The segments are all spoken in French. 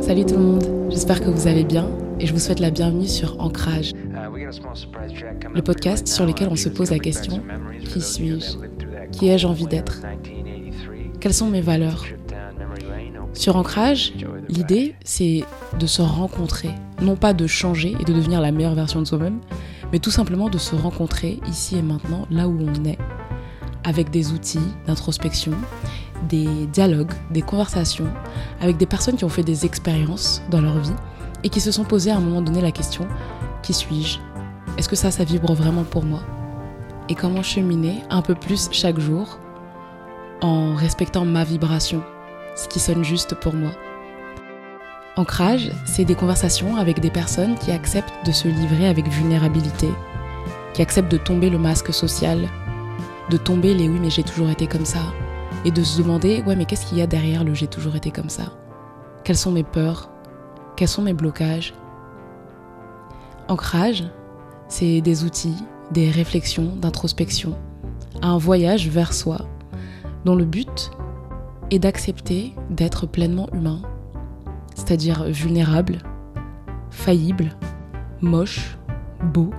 Salut tout le monde, j'espère que vous allez bien et je vous souhaite la bienvenue sur Ancrage, le podcast sur lequel on se pose la question Qui suis-je? Qui ai-je envie d'être? Quelles sont mes valeurs? Sur Ancrage, l'idée c'est de se rencontrer, non pas de changer et de devenir la meilleure version de soi-même, mais tout simplement de se rencontrer ici et maintenant, là où on est, avec des outils d'introspection des dialogues, des conversations avec des personnes qui ont fait des expériences dans leur vie et qui se sont posées à un moment donné la question qui suis-je? Est-ce que ça, ça vibre vraiment pour moi? Et comment cheminer un peu plus chaque jour en respectant ma vibration, ce qui sonne juste pour moi? Ancrage, c'est des conversations avec des personnes qui acceptent de se livrer avec vulnérabilité, qui acceptent de tomber le masque social, de tomber les oui mais j'ai toujours été comme ça, et de se demander ouais mais qu'est-ce qu'il y a derrière le j'ai toujours été comme ça? Quelles sont mes peurs? Quels sont mes blocages? Ancrage, c'est des outils, des réflexions, d'introspection, un voyage vers soi, dont le but est d'accepter d'être pleinement humain, c'est-à-dire vulnérable, faillible, moche, beau.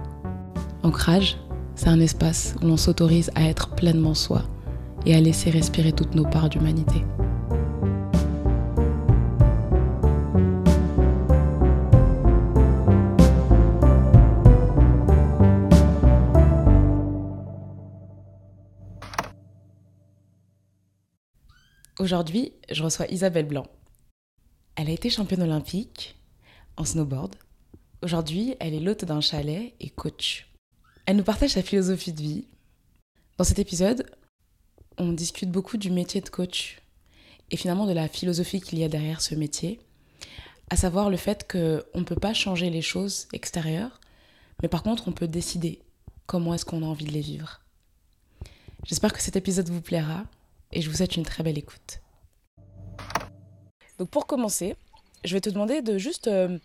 Ancrage, c'est un espace où l'on s'autorise à être pleinement soi et à laisser respirer toutes nos parts d'humanité. Aujourd'hui, je reçois Isabelle Blanc. Elle a été championne olympique en snowboard. Aujourd'hui, elle est l'hôte d'un chalet et coach. Elle nous partage sa philosophie de vie. Dans cet épisode, on discute beaucoup du métier de coach et finalement de la philosophie qu'il y a derrière ce métier, à savoir le fait qu'on ne peut pas changer les choses extérieures, mais par contre on peut décider comment est-ce qu'on a envie de les vivre. J'espère que cet épisode vous plaira et je vous souhaite une très belle écoute. Donc pour commencer, je vais te demander de juste euh,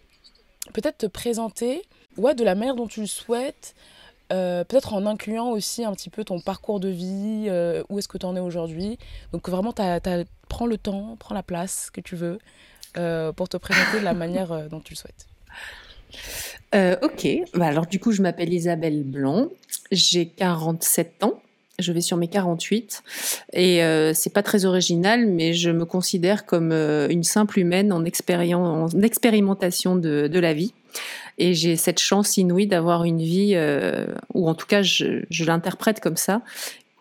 peut-être te présenter ouais, de la manière dont tu le souhaites, euh, peut-être en incluant aussi un petit peu ton parcours de vie, euh, où est-ce que tu en es aujourd'hui. Donc vraiment, prends le temps, prends la place que tu veux euh, pour te présenter de la manière dont tu le souhaites. ok, bah, alors du coup, je m'appelle Isabelle Blanc, j'ai 47 ans. Je vais sur mes 48 et c'est pas très original, mais je me considère comme une simple humaine en, en expérimentation de, de la vie. Et j'ai cette chance inouïe d'avoir une vie, euh, ou en tout cas je, l'interprète comme ça,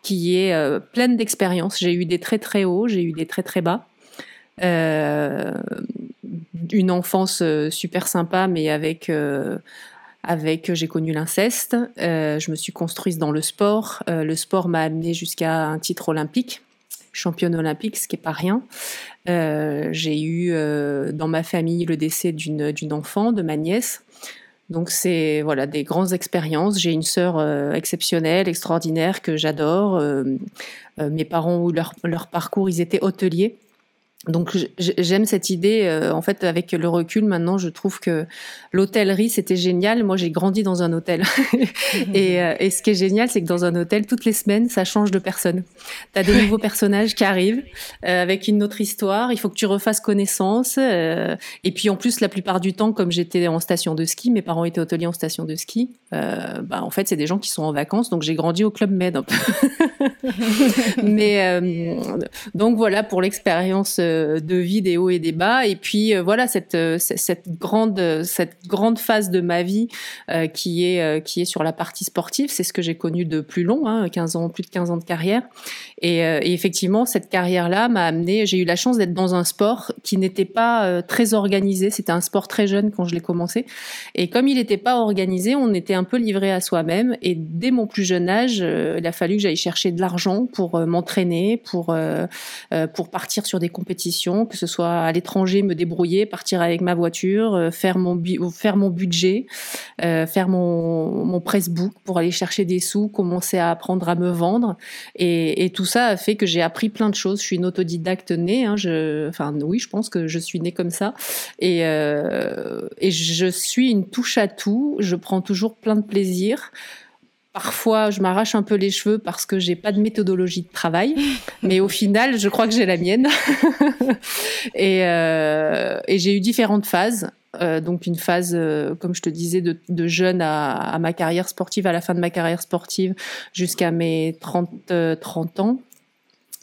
qui est euh, pleine d'expériences. J'ai eu des très très hauts, j'ai eu des très très bas. Euh, une enfance super sympa, mais avec avec j'ai connu l'inceste. Je me suis construite dans le sport. Le sport m'a amené jusqu'à un titre olympique, championne olympique, ce qui est pas rien. J'ai eu dans ma famille le décès d'une enfant, de ma nièce. Donc c'est voilà des grandes expériences. J'ai une sœur euh, exceptionnelle, extraordinaire que j'adore. Euh, euh, mes parents eu leur, leur parcours, ils étaient hôteliers. Donc j'aime cette idée. Euh, en fait, avec le recul, maintenant, je trouve que l'hôtellerie c'était génial. Moi, j'ai grandi dans un hôtel, et, euh, et, ce qui est génial, c'est que dans un hôtel, toutes les semaines, ça change de personne. T'as des nouveaux personnages qui arrivent euh, avec une autre histoire. Il faut que tu refasses connaissance. et puis en plus, la plupart du temps, comme j'étais en station de ski, mes parents étaient hôteliers en station de ski. bah en fait, c'est des gens qui sont en vacances. Donc j'ai grandi au club Med. Un peu. Mais donc voilà pour l'expérience de vie des hauts et des bas. Et puis euh, voilà cette, euh, cette grande cette grande phase de ma vie euh, qui est qui est sur la partie sportive. C'est ce que j'ai connu de plus long, hein, 15 ans, plus de 15 ans de carrière. Et, et effectivement, cette carrière-là m'a amené. J'ai eu la chance d'être dans un sport qui n'était pas très organisé. C'était un sport très jeune quand je l'ai commencé. Et comme il n'était pas organisé, on était un peu livré à soi-même. Et dès mon plus jeune âge, il a fallu que j'aille chercher de l'argent pour m'entraîner, pour pour partir sur des compétitions que ce soit à l'étranger, me débrouiller, partir avec ma voiture, euh, faire mon faire mon budget, euh, faire mon mon pressbook pour aller chercher des sous, commencer à apprendre à me vendre, et, tout ça a fait que j'ai appris plein de choses. Je suis une autodidacte née, hein, je, enfin oui, je pense que je suis née comme ça, et euh, et je suis une touche à tout. Je prends toujours plein de plaisir Parfois, je m'arrache un peu les cheveux parce que j'ai pas de méthodologie de travail, mais au final, je crois que j'ai la mienne. et, euh, et j'ai eu différentes phases. Euh, donc une phase, euh, comme je te disais, de, de jeune à, à, ma carrière sportive, à la fin de ma carrière sportive, jusqu'à mes 30, 30 ans.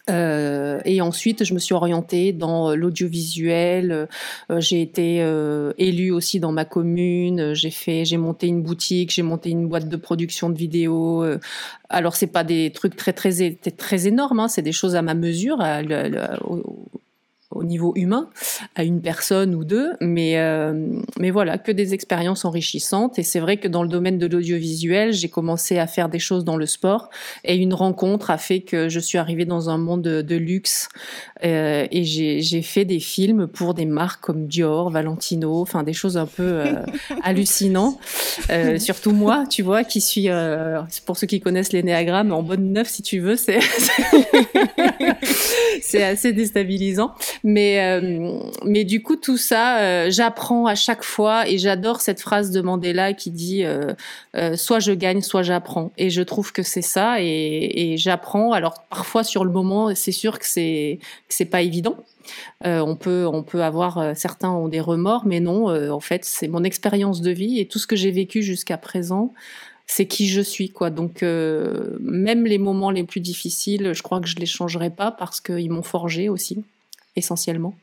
Euh, et ensuite, je me suis orientée dans l'audiovisuel. Euh, j'ai été euh, élue aussi dans ma commune. J'ai fait, j'ai monté une boutique, j'ai monté une boîte de production de vidéos. alors, c'est pas des trucs très très très énormes. Hein, c'est des choses à ma mesure, au niveau humain à une personne ou deux, mais euh, mais voilà que des expériences enrichissantes. Et c'est vrai que dans le domaine de l'audiovisuel, j'ai commencé à faire des choses dans le sport et une rencontre a fait que je suis arrivée dans un monde de, luxe euh, et j'ai fait des films pour des marques comme Dior, Valentino, enfin des choses un peu euh, hallucinantes. Surtout moi, tu vois, qui suis pour ceux qui connaissent les néagrammes en bonne neuf si tu veux, c'est c'est assez déstabilisant. Mais, euh, mais du coup, tout ça, euh, j'apprends à chaque fois et j'adore cette phrase de Mandela qui dit euh, soit je gagne, soit j'apprends. Et je trouve que c'est ça et, et j'apprends. Alors parfois sur le moment, c'est sûr que c'est que c'est pas évident. on peut on peut avoir certains ont des remords, mais non. en fait, c'est mon expérience de vie et tout ce que j'ai vécu jusqu'à présent c'est qui je suis quoi. Donc même les moments les plus difficiles, je crois que je les changerai pas parce qu'ils m'ont forgé aussi essentiellement.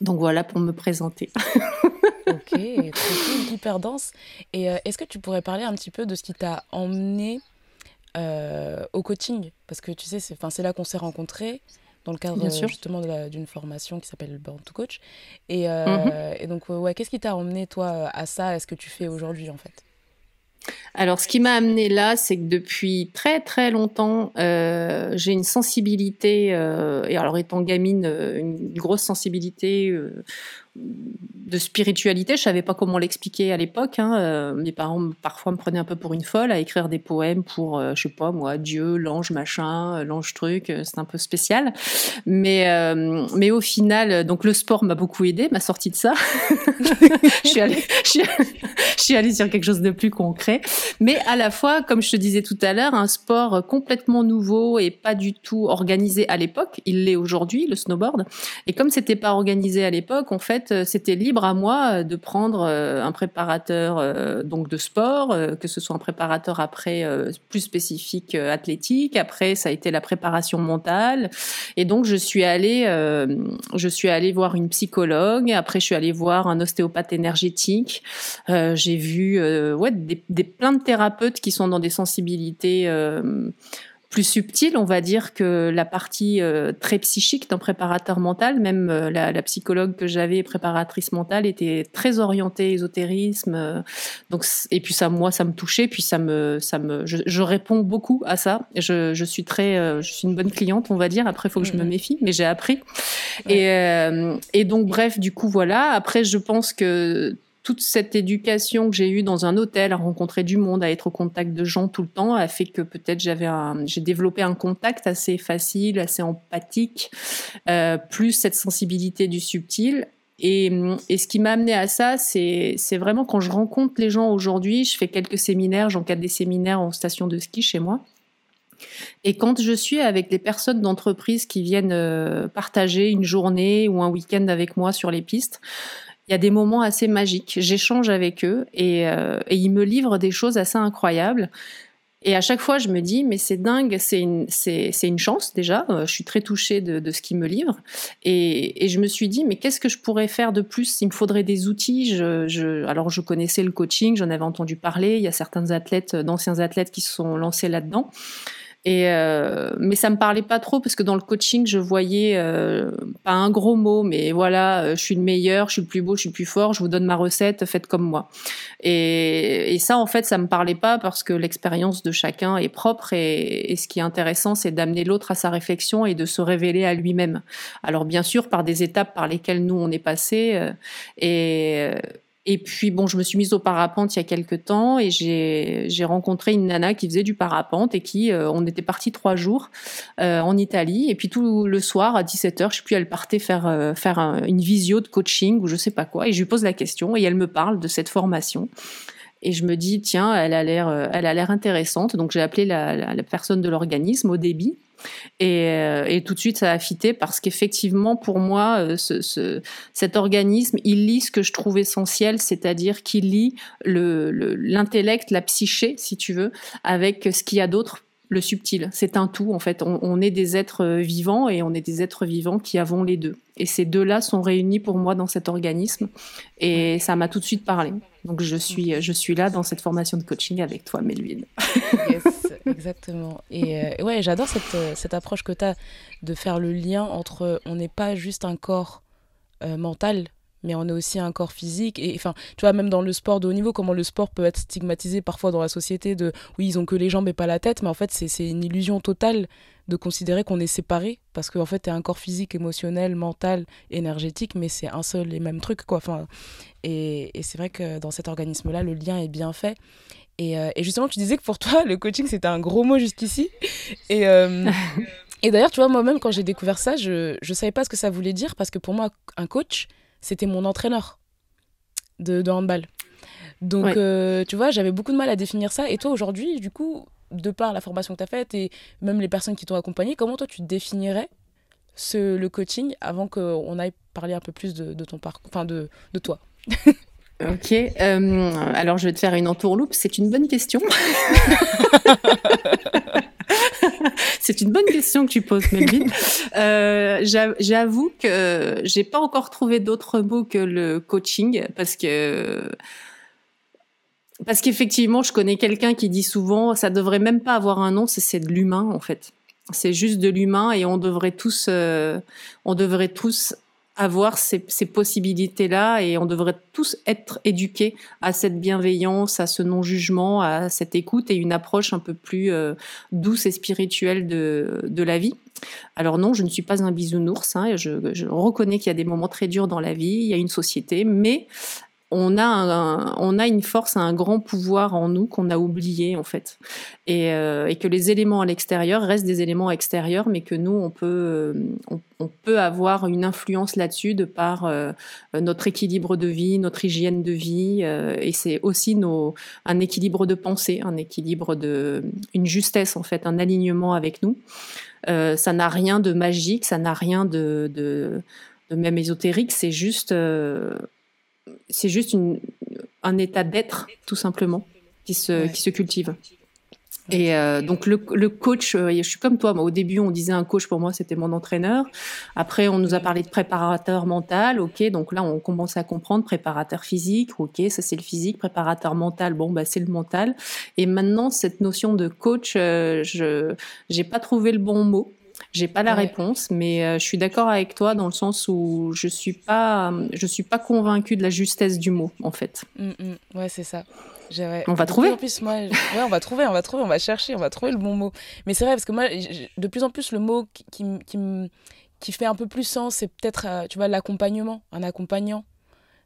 Donc voilà pour me présenter. ok, hyper dense. Et euh, est-ce que tu pourrais parler un petit peu de ce qui t'a emmené euh, au coaching? Parce que tu sais, c'est là qu'on s'est rencontrés dans le cadre justement d'une formation qui s'appelle Born to Coach. Et, euh, mhm. et donc, ouais, qu'est-ce qui t'a emmené toi à ça, à ce que tu fais aujourd'hui en fait? Alors, ce qui m'a amené là, c'est que depuis très très longtemps, euh, j'ai une sensibilité, euh, et alors étant gamine, euh, une grosse sensibilité de spiritualité. Je savais pas comment l'expliquer à l'époque. Hein. Euh, mes parents parfois me prenaient un peu pour une folle à écrire des poèmes pour, euh, je sais pas moi, Dieu, l'ange machin, euh, l'ange truc. C'est un peu spécial. Mais mais au final, donc le sport m'a beaucoup aidé, m'a sorti de ça. je suis allée, je suis, allée sur quelque chose de plus concret. Mais à la fois, comme je te disais tout à l'heure, un sport complètement nouveau et pas du tout organisé à l'époque. Il l'est aujourd'hui, le snowboard. Et comme c'était pas organisé à l'époque, en fait euh, c'était libre à moi euh, de prendre euh, un préparateur donc de sport, que ce soit un préparateur après plus spécifique athlétique. Après, ça a été la préparation mentale. Et donc, je suis allée, je suis allée voir une psychologue. Après, je suis allée voir un ostéopathe énergétique. J'ai vu ouais, des, des, plein de thérapeutes qui sont dans des sensibilités plus subtil, on va dire, que la partie euh, très psychique d'un préparateur mental. Même euh, la, psychologue que j'avais, préparatrice mentale, était très orientée ésotérisme. Euh, donc, et puis ça, moi, ça me touchait. Puis ça me, ça me, je, réponds beaucoup à ça. Je, je suis très, je suis une bonne cliente, on va dire. Après, il faut que je me mm-hmm. méfie, mais j'ai appris. Et, et donc, bref, du coup, voilà. Après, je pense que toute cette éducation que j'ai eue dans un hôtel, à rencontrer du monde, à être au contact de gens tout le temps, a fait que peut-être j'avais j'ai développé un contact assez facile, assez empathique, euh, plus cette sensibilité du subtil. Et, ce qui m'a amené à ça, c'est vraiment quand je rencontre les gens aujourd'hui, je fais quelques séminaires, j'encadre des séminaires en station de ski chez moi. Et quand je suis avec des personnes d'entreprise qui viennent euh, partager une journée ou un week-end avec moi sur les pistes, il y a des moments assez magiques. J'échange avec eux et, euh, et, ils me livrent des choses assez incroyables. Et à chaque fois, je me dis, mais c'est dingue, c'est une, chance déjà. Euh, je suis très touchée de, ce qu'ils me livrent. Et, je me suis dit, mais qu'est-ce que je pourrais faire de plus? Il me faudrait des outils. Alors, je connaissais le coaching, j'en avais entendu parler. Il y a certains athlètes, d'anciens athlètes qui se sont lancés là-dedans. Et euh, mais ça me parlait pas trop parce que dans le coaching, je voyais euh, pas un gros mot, mais voilà, euh, je suis le meilleur, je suis le plus beau, je suis le plus fort, je vous donne ma recette, faites comme moi. Et, et ça, en fait, ça me parlait pas parce que l'expérience de chacun est propre et, et ce qui est intéressant, c'est d'amener l'autre à sa réflexion et de se révéler à lui-même. Alors bien sûr, par des étapes par lesquelles nous on est passé euh, et et puis bon, je me suis mise au parapente il y a quelques temps et j'ai rencontré une nana qui faisait du parapente et qui, euh, on était parti trois jours euh, en Italie et puis tout le soir à 17h, je sais plus, elle partait faire euh, faire une visio de coaching ou je sais pas quoi et je lui pose la question et elle me parle de cette formation. et je me dis tiens, elle a l'air, intéressante. Donc j'ai appelé la, personne de l'organisme au débit. Et, et, tout de suite, ça a fité parce qu'effectivement, pour moi, ce, cet organisme, il lit ce que je trouve essentiel, c'est-à-dire qu'il lit l'intellect, la psyché, si tu veux, avec ce qu'il y a d'autre le subtil. C'est un tout, en fait. On, est des êtres euh, vivants et on est des êtres vivants qui avons les deux. Et ces deux-là sont réunis pour moi dans cet organisme. Et ça m'a tout de suite parlé. Donc je suis, je suis là dans cette formation de coaching avec toi, Melvin. yes, exactement. Et euh, ouais, j'adore cette, euh, cette approche que tu as de faire le lien entre on n'est pas juste un corps mental, mais on est aussi un corps physique. Et enfin, tu vois, même dans le sport de haut niveau, comment le sport peut être stigmatisé parfois dans la société de oui, ils ont que les jambes et pas la tête, mais en fait, c'est une illusion totale de considérer qu'on est séparé parce qu'en en fait, tu es un corps physique, émotionnel, mental, énergétique, mais c'est un seul et même truc, quoi. Enfin, et c'est vrai que dans cet organisme-là, le lien est bien fait. Et, euh, et, justement, tu disais que pour toi, le coaching, c'était un gros mot jusqu'ici. Et, euh, et d'ailleurs, tu vois, moi-même, quand j'ai découvert ça, je ne savais pas ce que ça voulait dire parce que pour moi, un coach, c'était mon entraîneur de, handball. Donc, euh, tu vois, j'avais beaucoup de mal à définir ça. Et toi, aujourd'hui, du coup, de par la formation que tu as faite et même les personnes qui t'ont accompagné, comment toi, tu définirais ce, le coaching avant qu'on aille parler un peu plus de, ton parcours, enfin, de, de toi? Ok, euh, alors je vais te faire une entourloupe. C'est une bonne question. C'est une bonne question que tu poses, Melvin. Euh, J'avoue que j'ai pas encore trouvé d'autres mots que le coaching parce que parce qu'effectivement, je connais quelqu'un qui dit souvent, ça devrait même pas avoir un nom, c'est de l'humain en fait. C'est juste de l'humain et on devrait tous, euh, on devrait tous avoir ces, ces possibilités-là et on devrait tous être éduqués à cette bienveillance, à ce non-jugement, à cette écoute et une approche un peu plus euh, douce et spirituelle de, de la vie. Alors non, je ne suis pas un bisounours, hein, je, je reconnais qu'il y a des moments très durs dans la vie, il y a une société, mais on a, on a une force, un grand pouvoir en nous qu'on a oublié en fait, et, euh, que les éléments à l'extérieur restent des éléments extérieurs, mais que nous on peut, euh, on, peut avoir une influence là-dessus de par euh, notre équilibre de vie, notre hygiène de vie, et c'est aussi nos, un équilibre de pensée, un équilibre de, une justesse en fait, un alignement avec nous. ça n'a rien de magique, ça n'a rien de, de même ésotérique, c'est juste c'est juste une, un état d'être, tout simplement, qui se, qui se cultive. Et euh, donc le, le coach, euh, je suis comme toi. Moi, au début, on disait un coach pour moi, c'était mon entraîneur. Après, on nous a parlé de préparateur mental. Ok, donc là, on commence à comprendre préparateur physique. Ok, ça c'est le physique. Préparateur mental, bon bah c'est le mental. Et maintenant, cette notion de coach, euh, je j'ai pas trouvé le bon mot. J'ai pas la réponse, mais euh, je suis d'accord avec toi dans le sens où je suis pas, je suis pas convaincue de la justesse du mot en fait. Mm, mm. ouais, c'est ça. On va trouver. En plus, moi, ouais, on va trouver, on va trouver, on va chercher, on va trouver le bon mot. Mais c'est vrai parce que moi, de plus en plus, le mot qui, qui, qui, qui fait un peu plus sens, c'est peut-être, euh, tu vois, l'accompagnement, un accompagnant.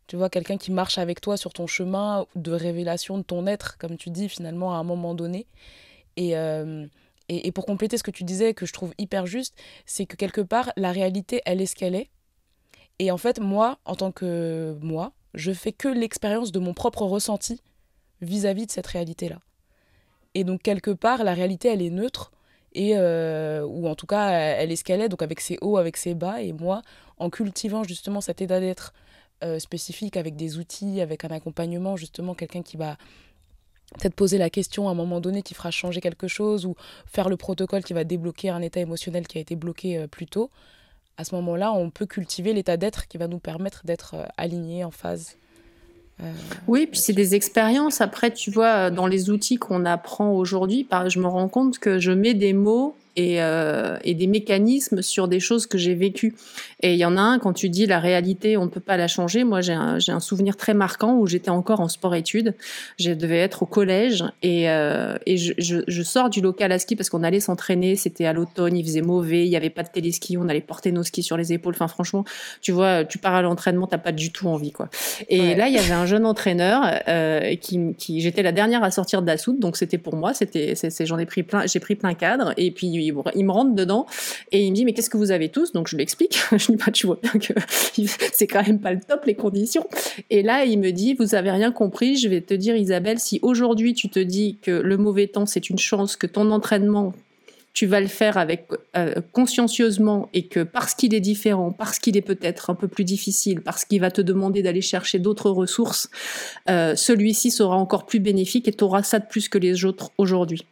Tu vois, quelqu'un qui marche avec toi sur ton chemin de révélation de ton être, comme tu dis, finalement, à un moment donné. Et, euh, et, pour compléter ce que tu disais, que je trouve hyper juste, c'est que quelque part, la réalité, elle est ce qu'elle est. Et en fait, moi, en tant que moi, je fais que l'expérience de mon propre ressenti vis-à-vis de cette réalité-là. Et donc, quelque part, la réalité, elle est neutre, et euh, ou en tout cas, elle est ce qu'elle est, donc avec ses hauts, avec ses bas. Et moi, en cultivant justement cet état d'être euh, spécifique, avec des outils, avec un accompagnement, justement, quelqu'un qui va peut-être poser la question à un moment donné qui fera changer quelque chose ou faire le protocole qui va débloquer un état émotionnel qui a été bloqué euh, plus tôt, à ce moment-là, on peut cultiver l'état d'être qui va nous permettre d'être euh, alignés en phase. Euh, oui, puis c'est des expériences. Après, tu vois, dans les outils qu'on apprend aujourd'hui, je me rends compte que je mets des mots et, euh, et, des mécanismes sur des choses que j'ai vécues. Et il y en a un, quand tu dis la réalité, on ne peut pas la changer. Moi, j'ai un, un, souvenir très marquant où j'étais encore en sport-études. Je devais être au collège et, euh, et je, je, je, sors du local à ski parce qu'on allait s'entraîner. C'était à l'automne, il faisait mauvais, il n'y avait pas de téléski, on allait porter nos skis sur les épaules. Enfin, franchement, tu vois, tu pars à l'entraînement, t'as pas du tout envie, quoi. Et là, il y avait un jeune entraîneur euh, qui, qui j'étais la dernière à sortir de la soute, donc c'était pour moi. C'était, j'en ai pris plein, j'ai pris plein cadre. Et puis il, me rentre dedans et il me dit mais qu'est-ce que vous avez tous? Donc je lui explique, je bah, tu vois bien que c'est quand même pas le top les conditions. Et là, il me dit, vous avez rien compris, je vais te dire Isabelle, si aujourd'hui tu te dis que le mauvais temps c'est une chance, que ton entraînement tu vas le faire avec euh, consciencieusement et que parce qu'il est différent, parce qu'il est peut-être un peu plus difficile, parce qu'il va te demander d'aller chercher d'autres ressources, euh, celui-ci sera encore plus bénéfique et tu auras ça de plus que les autres aujourd'hui.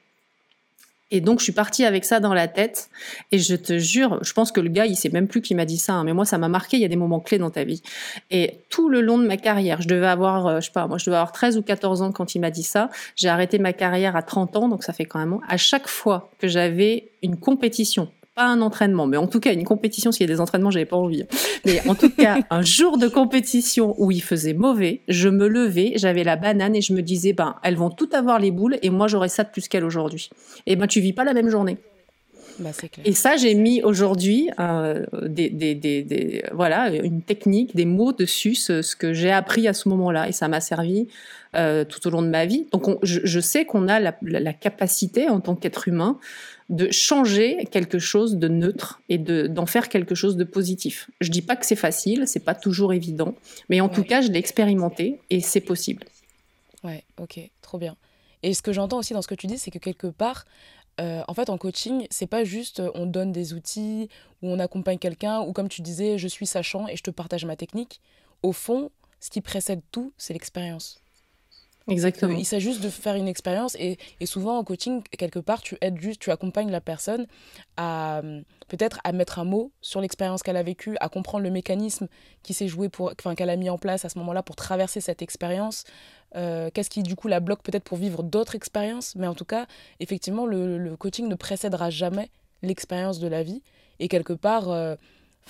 Et donc, je suis partie avec ça dans la tête. Et je te jure, je pense que le gars, il sait même plus qui m'a dit ça. Hein, mais moi, ça m'a marqué. Il y a des moments clés dans ta vie. Et tout le long de ma carrière, je devais avoir, euh, je sais pas, moi, je devais avoir 13 ou 14 ans quand il m'a dit ça. J'ai arrêté ma carrière à 30 ans, donc ça fait quand même. À chaque fois que j'avais une compétition, pas un entraînement, mais en tout cas une compétition. S'il y a des entraînements, j'avais pas envie. Mais en tout cas, un jour de compétition où il faisait mauvais, je me levais, j'avais la banane et je me disais, ben, elles vont toutes avoir les boules et moi j'aurai ça de plus qu'elles aujourd'hui. Et ben, tu vis pas la même journée. Bah, clair. Et ça, j'ai mis aujourd'hui euh, des, des, des, voilà, une technique, des mots dessus, ce, que j'ai appris à ce moment-là. Et ça m'a servi euh, tout au long de ma vie. Donc, je, je, sais qu'on a la, la, capacité en tant qu'être humain de changer quelque chose de neutre et d'en faire quelque chose de positif. Je dis pas que c'est facile, c'est pas toujours évident, mais en tout cas, je l'ai expérimenté et c'est possible. Ouais, ok, trop bien. Et ce que j'entends aussi dans ce que tu dis, c'est que quelque part, euh, en fait, en coaching, c'est pas juste on donne des outils ou on accompagne quelqu'un ou comme tu disais, je suis sachant et je te partage ma technique. Au fond, ce qui précède tout, c'est l'expérience. Exactement. Il s'agit juste de faire une expérience et, et, souvent en coaching, quelque part, tu aides juste, tu accompagnes la personne à peut-être à mettre un mot sur l'expérience qu'elle a vécue, à comprendre le mécanisme qui s'est joué pour, enfin, qu'elle a mis en place à ce moment-là pour traverser cette expérience. Euh, qu'est-ce qui du coup la bloque peut-être pour vivre d'autres expériences, mais en tout cas, effectivement, le, le coaching ne précédera jamais l'expérience de la vie et quelque part. Euh,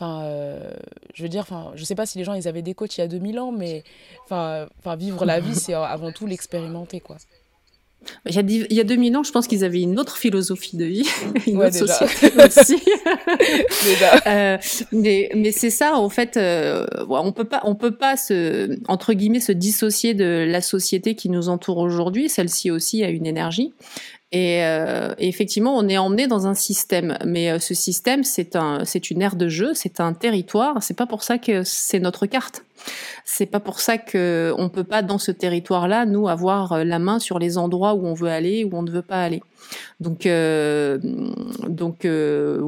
Enfin, euh, je veux dire, enfin, je sais pas si les gens ils avaient des coachs il y a 2000 ans, mais enfin, enfin vivre la vie, c'est avant tout l'expérimenter, quoi. Il y, a, il y a 2000 ans, je pense qu'ils avaient une autre philosophie de vie, une autre société aussi. euh, mais mais c'est ça, en fait, euh, on peut pas, on peut pas se, entre guillemets, se dissocier de la société qui nous entoure aujourd'hui. Celle-ci aussi a une énergie. Et, euh, et, effectivement, on est emmené dans un système, mais euh, ce système, c'est un, c'est une aire de jeu, c'est un territoire. C'est pas pour ça que c'est notre carte. C'est pas pour ça que on peut pas dans ce territoire-là nous avoir euh, la main sur les endroits où on veut aller ou on ne veut pas aller. Donc, euh, donc euh,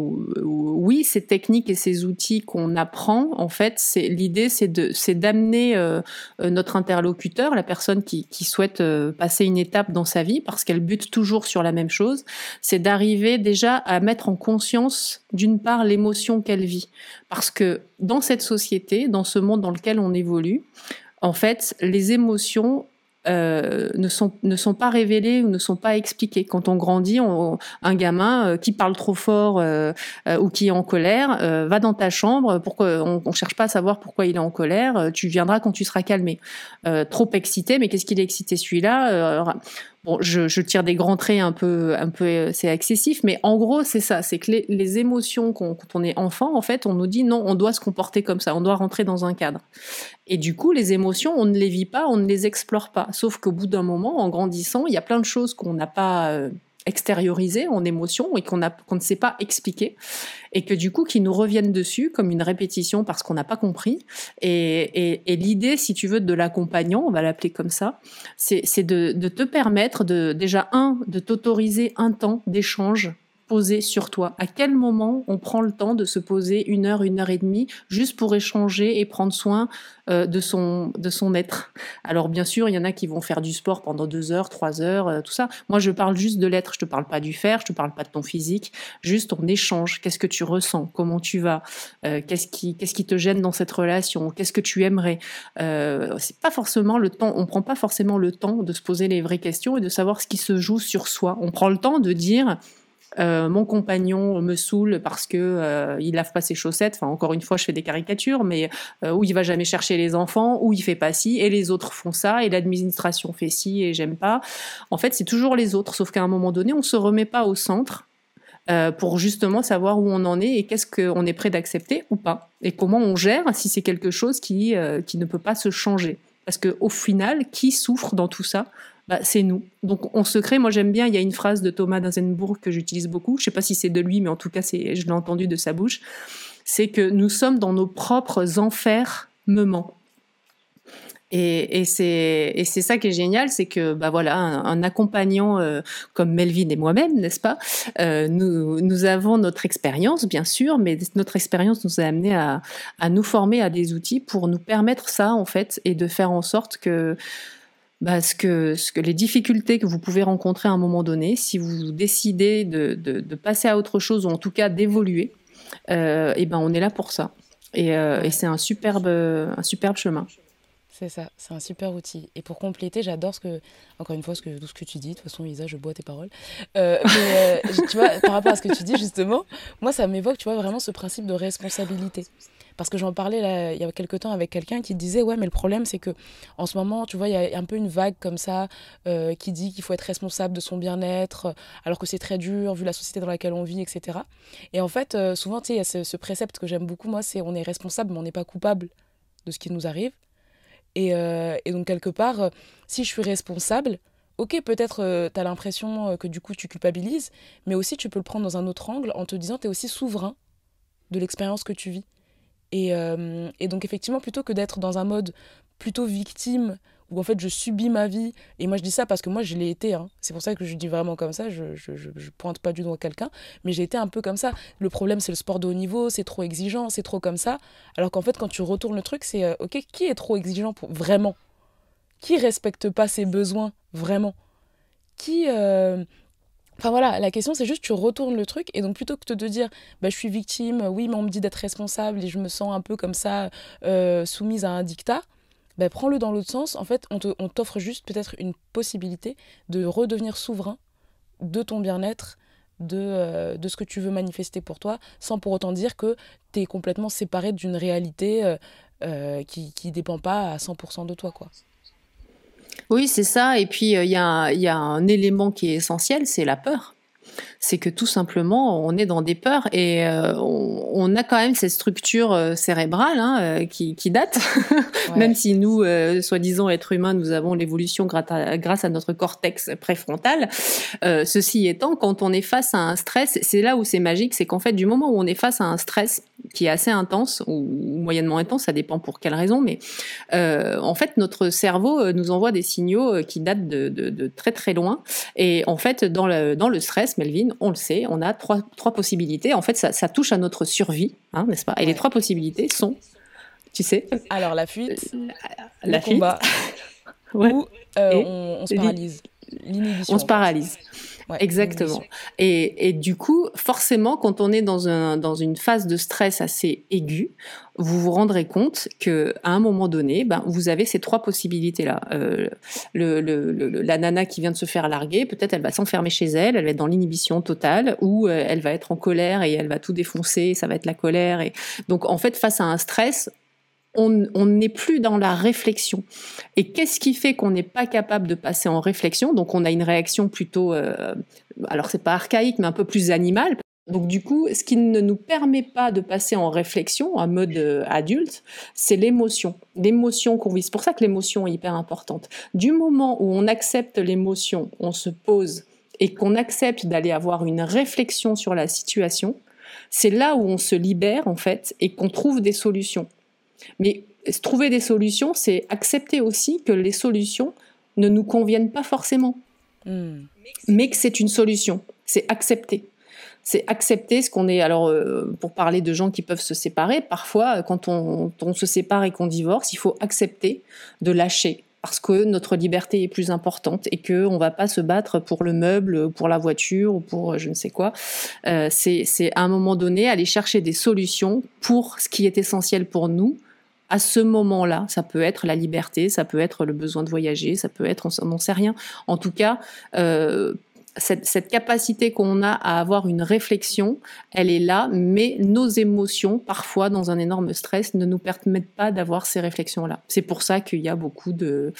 oui, ces techniques et ces outils qu'on apprend, en fait, c'est l'idée, c'est de, c'est d'amener euh, notre interlocuteur, la personne qui, qui souhaite euh, passer une étape dans sa vie, parce qu'elle bute toujours sur la même chose, c'est d'arriver déjà à mettre en conscience, d'une part, l'émotion qu'elle vit, parce que dans cette société, dans ce monde dans lequel on évolue, en fait, les émotions euh, ne, sont, ne sont pas révélées ou ne sont pas expliquées. Quand on grandit, un gamin euh, qui parle trop fort euh, ou qui est en colère va dans ta chambre. Pourquoi on, on cherche pas à savoir pourquoi il est en colère. Tu viendras quand tu seras calmé. trop excité, mais qu'est-ce qu'il est excité celui-là? Bon, je, je, tire des grands traits un peu, un peu, c'est excessif, mais en gros, c'est ça. C'est que les, les émotions, quand on est enfant, en fait, on nous dit non, on doit se comporter comme ça, on doit rentrer dans un cadre. Et du coup, les émotions, on ne les vit pas, on ne les explore pas. Sauf qu'au bout d'un moment, en grandissant, il y a plein de choses qu'on n'a pas euh, extériorisées en émotions et qu'on ne sait pas expliquer et que du coup qui nous reviennent dessus comme une répétition parce qu'on n'a pas compris. Et, et, et l'idée, si tu veux, de l'accompagnant, on va l'appeler comme ça, c'est de, de te permettre de déjà un de t'autoriser un temps d'échange poser sur toi. À quel moment on prend le temps de se poser une heure, une heure et demie, juste pour échanger et prendre soin euh, de, son, de son être? Alors bien sûr, il y en a qui vont faire du sport pendant deux heures, trois heures, euh, tout ça. Moi, je parle juste de l'être, je te parle pas du faire, je te parle pas de ton physique, juste on échange. Qu'est-ce que tu ressens? Comment tu vas? Euh, Qu'est-ce qui, te gêne dans cette relation? Qu'est-ce que tu aimerais? C'est pas forcément le temps, on prend pas forcément le temps de se poser les vraies questions et de savoir ce qui se joue sur soi. On prend le temps de dire euh, mon compagnon me saoule parce que euh, il lave pas ses chaussettes. Enfin, encore une fois, je fais des caricatures, mais euh, où il va jamais chercher les enfants, où il fait pas ci, et les autres font ça, et l'administration fait ci, et j'aime pas. En fait, c'est toujours les autres, sauf qu'à un moment donné, on se remet pas au centre euh, pour justement savoir où on en est et qu'est-ce qu'on est prêt d'accepter ou pas, et comment on gère si c'est quelque chose qui qui ne peut pas se changer. Parce que au final, qui souffre dans tout ça? Bah, c'est nous. Donc on se crée. Moi j'aime bien. Il y a une phrase de Thomas d'Azenbourg que j'utilise beaucoup. Je sais pas si c'est de lui, mais en tout cas c'est, je l'ai entendu de sa bouche. c'est que nous sommes dans nos propres enfermements. Et, et c'est ça qui est génial, c'est que bah voilà, un, accompagnant euh, comme Melvin et moi-même, n'est-ce pas euh, nous, nous avons notre expérience, bien sûr, mais notre expérience nous a amené à nous former à des outils pour nous permettre ça, en fait, et de faire en sorte que bah, ce que, ce que les difficultés que vous pouvez rencontrer à un moment donné, si vous décidez de, de, de passer à autre chose, ou en tout cas d'évoluer, euh, et ben on est là pour ça. Et, euh, et c'est un superbe, un superbe chemin. C'est ça, c'est un super outil. Et pour compléter, j'adore ce que, encore une fois, ce que, tout ce que tu dis. De toute façon, Isa, je bois tes paroles. Euh, mais tu vois, par rapport à ce que tu dis, justement, moi, ça m'évoque, tu vois, vraiment ce principe de responsabilité. Parce que j'en parlais là, il y a quelques temps avec quelqu'un qui disait ouais mais le problème c'est que en ce moment tu vois il y a un peu une vague comme ça euh, qui dit qu'il faut être responsable de son bien-être alors que c'est très dur vu la société dans laquelle on vit etc et en fait souvent tu sais il y a ce, ce précepte que j'aime beaucoup moi c'est on est responsable mais on n'est pas coupable de ce qui nous arrive euh, et, donc, quelque part, euh, si je suis responsable, ok, peut-être euh, tu as l'impression que du coup tu culpabilises, mais aussi tu peux le prendre dans un autre angle en te disant tu es aussi souverain de l'expérience que tu vis. Et, et, donc, effectivement, plutôt que d'être dans un mode plutôt victime où en fait je subis ma vie. Et moi je dis ça parce que moi je l'ai été. Hein. C'est pour ça que je dis vraiment comme ça. Je, je, je, pointe pas du doigt quelqu'un, mais j'ai été un peu comme ça. Le problème c'est le sport de haut niveau, c'est trop exigeant, c'est trop comme ça. Alors qu'en fait quand tu retournes le truc, c'est euh, ok, qui est trop exigeant pour vraiment? Qui respecte pas ses besoins vraiment? Qui euh, Enfin voilà, la question c'est juste tu retournes le truc et donc plutôt que de te dire bah, je suis victime, oui mais on me dit d'être responsable et je me sens un peu comme ça euh, soumise à un dictat, bah, prends-le dans l'autre sens. En fait, on t'offre juste peut-être une possibilité de redevenir souverain de ton bien-être, de, euh, de ce que tu veux manifester pour toi, sans pour autant dire que tu es complètement séparé d'une réalité euh, qui ne dépend pas à 100% de toi. quoi. Oui, c'est ça. Et puis, il y, a, y a un élément qui est essentiel, c'est la peur c'est que tout simplement, on est dans des peurs et euh, on, a quand même cette structure euh, cérébrale hein, euh, qui, date, même si nous, soi-disant êtres humains, nous avons l'évolution grâce à, notre cortex préfrontal. ceci étant, quand on est face à un stress, c'est là où c'est magique, c'est qu'en fait, du moment où on est face à un stress qui est assez intense ou, moyennement intense, ça dépend pour quelle raison, mais en fait, notre cerveau nous envoie des signaux qui datent de, très très loin. Et en fait, dans le, dans le stress, Melvin, on le sait, on a trois, trois possibilités. En fait, ça, touche à notre survie, hein, n'est-ce pas? Et les trois possibilités sont, tu sais Alors, la fuite, la, le combat, ou euh, on, se paralyse. On se paralyse. Exactement. Et, et, du coup, forcément, quand on est dans, un, dans une phase de stress assez aiguë, vous vous rendrez compte que à un moment donné, ben, vous avez ces trois possibilités-là. Euh, le, le, la nana qui vient de se faire larguer, peut-être elle va s'enfermer chez elle, elle va être dans l'inhibition totale, ou euh, elle va être en colère et elle va tout défoncer, ça va être la colère. Et donc, en fait, face à un stress, on n'est plus dans la réflexion. Et qu'est-ce qui fait qu'on n'est pas capable de passer en réflexion? Donc on a une réaction plutôt, euh, alors c'est pas archaïque, mais un peu plus animale. Donc du coup, ce qui ne nous permet pas de passer en réflexion, en mode euh, adulte, c'est l'émotion. L'émotion qu'on vit. C'est pour ça que l'émotion est hyper importante. Du moment où on accepte l'émotion, on se pose et qu'on accepte d'aller avoir une réflexion sur la situation, c'est là où on se libère en fait et qu'on trouve des solutions. Mais trouver des solutions, c'est accepter aussi que les solutions ne nous conviennent pas forcément, hmm. mais que c'est une solution. C'est accepter. C'est accepter ce qu'on est. Alors, euh, pour parler de gens qui peuvent se séparer, parfois, quand on, on se sépare et qu'on divorce, il faut accepter de lâcher parce que notre liberté est plus importante et que on va pas se battre pour le meuble, pour la voiture ou pour je ne sais quoi. Euh, c'est à un moment donné aller chercher des solutions pour ce qui est essentiel pour nous à ce moment-là. Ça peut être la liberté, ça peut être le besoin de voyager, ça peut être, on n'en sait rien. En tout cas, euh, cette, cette, capacité qu'on a à avoir une réflexion, elle est là, mais nos émotions, parfois dans un énorme stress, ne nous permettent pas d'avoir ces réflexions-là. C'est pour ça qu'il y a beaucoup de,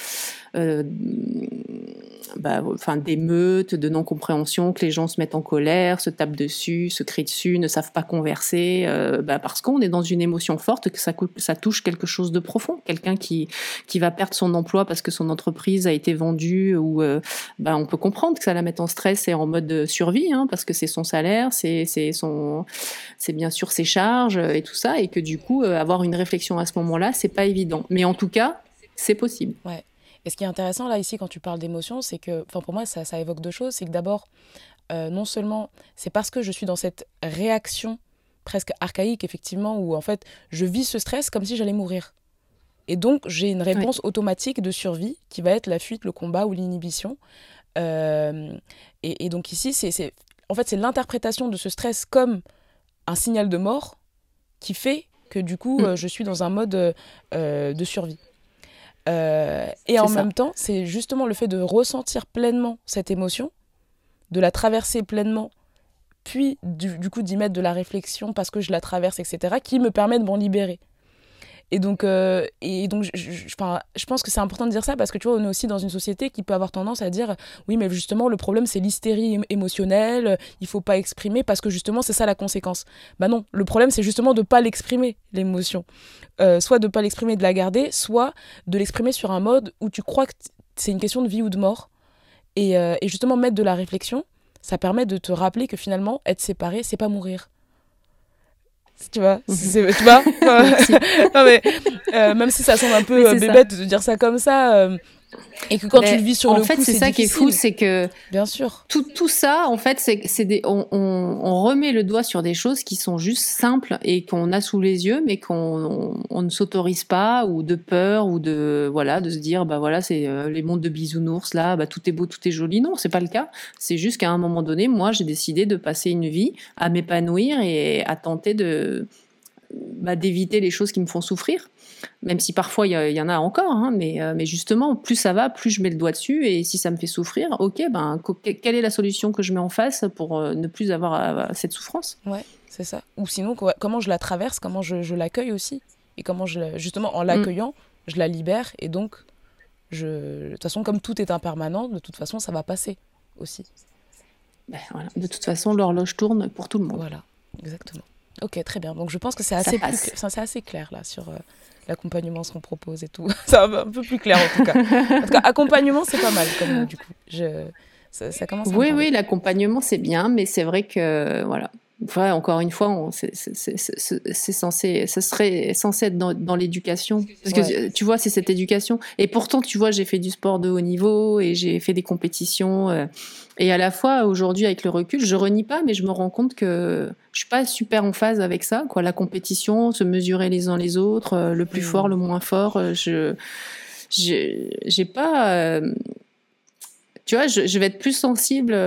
bah, enfin, d'émeutes, de non-compréhension, que les gens se mettent en colère, se tapent dessus, se crient dessus, ne savent pas converser, euh, bah, parce qu'on est dans une émotion forte, que ça, touche quelque chose de profond. Quelqu'un qui, qui va perdre son emploi parce que son entreprise a été vendue, ou euh, bah, on peut comprendre que ça la mette en stress et en mode survie, hein, parce que c'est son salaire, c'est son, c'est bien sûr ses charges et tout ça, et que du coup, euh, avoir une réflexion à ce moment-là, c'est pas évident. Mais en tout cas, c'est possible. Et ce qui est intéressant là ici quand tu parles d'émotion, c'est que, enfin pour moi ça, ça évoque deux choses. C'est que d'abord, euh, non seulement c'est parce que je suis dans cette réaction presque archaïque effectivement où en fait je vis ce stress comme si j'allais mourir. Et donc j'ai une réponse automatique de survie qui va être la fuite, le combat ou l'inhibition. Euh, et, donc ici c'est en fait c'est l'interprétation de ce stress comme un signal de mort qui fait que du coup mm. euh, je suis dans un mode de survie. Euh, et en même temps, c'est justement le fait de ressentir pleinement cette émotion, de la traverser pleinement, puis du coup d'y mettre de la réflexion parce que je la traverse, etc., qui me permet de m'en libérer. Et donc, euh, et donc je, je, pense que c'est important de dire ça parce que tu vois, on est aussi dans une société qui peut avoir tendance à dire oui, mais justement, le problème, c'est l'hystérie émotionnelle, il faut pas exprimer parce que justement, c'est ça la conséquence. Bah non, le problème, c'est justement de pas l'exprimer, l'émotion. Euh, soit de pas l'exprimer, de la garder, soit de l'exprimer sur un mode où tu crois que c'est une question de vie ou de mort. Et, euh, et justement, mettre de la réflexion, ça permet de te rappeler que finalement, être séparé, c'est pas mourir tu vois tu vois. Non, mais, euh, même si ça semble un peu euh, bébête de dire ça comme ça euh, et que quand tu le vis sur le fait, coup, c'est ça qui est fou, c'est que bien sûr tout, tout ça, en fait, c'est c'est on, on, on, remet le doigt sur des choses qui sont juste simples et qu'on a sous les yeux, mais qu'on on, ne s'autorise pas ou de peur ou de voilà de se dire bah voilà c'est euh, les mondes de bisounours là, bah tout est beau, tout est joli. Non, c'est pas le cas. C'est juste qu'à un moment donné, moi, j'ai décidé de passer une vie à m'épanouir et à tenter de bah, d'éviter les choses qui me font souffrir même si parfois il y, en a encore, hein, mais, euh, mais justement, plus ça va, plus je mets le doigt dessus, et si ça me fait souffrir, ok, ben, quelle est la solution que je mets en face pour euh, ne plus avoir cette souffrance? Ouais, c'est ça. Ou sinon, comment je la traverse, comment je, l'accueille aussi, et comment je, justement, en l'accueillant, je la libère, et donc, je... de toute façon, comme tout est impermanent, de toute façon, ça va passer aussi. Ben, voilà. De toute façon, l'horloge tourne pour tout le monde. Voilà, exactement. Ok, très bien. Donc je pense que c'est assez, assez clair là sur, euh, l'accompagnement, ce qu'on propose et tout. c'est un, peu plus clair en tout cas. En tout cas, accompagnement, c'est pas mal comme du coup. Je, ça, commence à Oui, oui, l'accompagnement, c'est bien, mais c'est vrai que, voilà. Enfin, encore une fois, c'est censé, ce serait censé être dans, dans l'éducation. Parce que tu vois, c'est cette éducation. Et pourtant, tu vois, j'ai fait du sport de haut niveau et j'ai fait des compétitions. Euh, et à la fois, aujourd'hui, avec le recul, je renie pas, mais je me rends compte que je suis pas super en phase avec ça. Quoi, la compétition, se mesurer les uns les autres, euh, le plus mmh. fort, le moins fort, euh, je j'ai pas. Euh, tu vois, je, vais être plus sensible.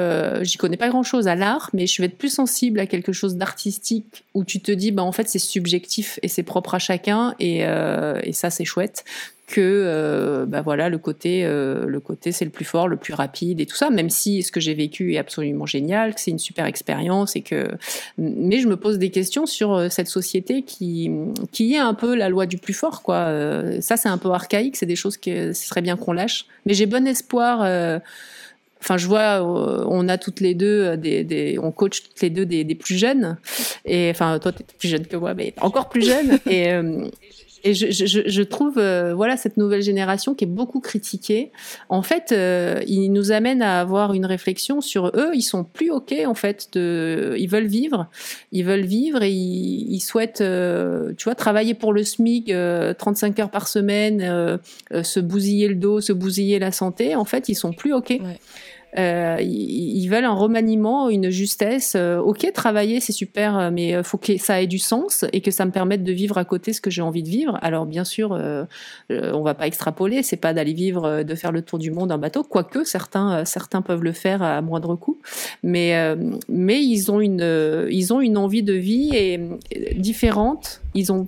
J'y connais pas grand chose à l'art, mais je vais être plus sensible à quelque chose d'artistique où tu te dis, bah en fait, c'est subjectif et c'est propre à chacun et, et ça, c'est chouette que euh, bah voilà le côté euh, le côté c'est le plus fort le plus rapide et tout ça même si ce que j'ai vécu est absolument génial que c'est une super expérience et que mais je me pose des questions sur euh, cette société qui qui est un peu la loi du plus fort quoi ça c'est un peu archaïque c'est des choses que ce serait bien qu'on lâche mais j'ai bon espoir Enfin, je vois, on a toutes les deux des, des on coach toutes les deux des, des plus jeunes. Et enfin, toi, tu es plus jeune que moi, mais encore plus jeune. Et, et je, je, je trouve, euh, voilà, cette nouvelle génération qui est beaucoup critiquée. En fait, euh, ils nous amènent à avoir une réflexion sur eux. Ils sont plus ok, en fait. De, ils veulent vivre, ils veulent vivre et ils, ils souhaitent, euh, tu vois, travailler pour le SMIC 35 heures par semaine, se bousiller le dos, se bousiller la santé. En fait, ils sont plus ok. Ouais. Euh, ils, veulent un remaniement, une justesse. Euh, ok, travailler, c'est super, euh, mais faut que ça ait du sens et que ça me permette de vivre à côté ce que j'ai envie de vivre. Alors bien sûr, on va pas extrapoler, c'est pas d'aller vivre, de faire le tour du monde en bateau, quoique certains, certains peuvent le faire à moindre coût, mais mais ils ont une, ils ont une envie de vie et, différente. Ils ont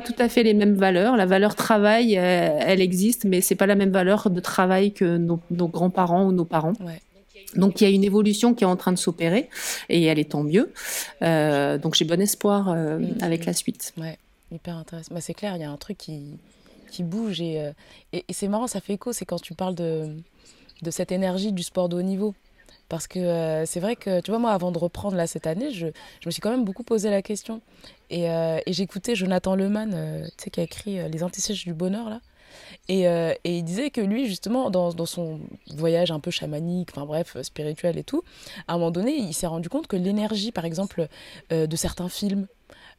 pas tout à fait les mêmes valeurs. La valeur travail, elle, existe, mais c'est pas la même valeur de travail que nos, grands-parents ou nos parents. Ouais. Donc il y a une évolution qui est en train de s'opérer et elle est tant mieux. Euh, donc j'ai bon espoir euh, mm, avec la suite. Ouais, hyper intéressant. Bah, c'est clair, il y a un truc qui, qui bouge. Et, et, c'est marrant, ça fait écho, c'est quand tu parles de, de cette énergie du sport de haut niveau. Parce que c'est vrai que, tu vois, moi, avant de reprendre là cette année, je, je me suis quand même beaucoup posé la question. Et, et j'écoutais Jonathan Leman, tu sais, qui a écrit Les Antisèches du bonheur, là. Et, euh, et, il disait que lui, justement, dans, dans, son voyage un peu chamanique, enfin bref, spirituel et tout, à un moment donné, il s'est rendu compte que l'énergie, par exemple, euh, de certains films,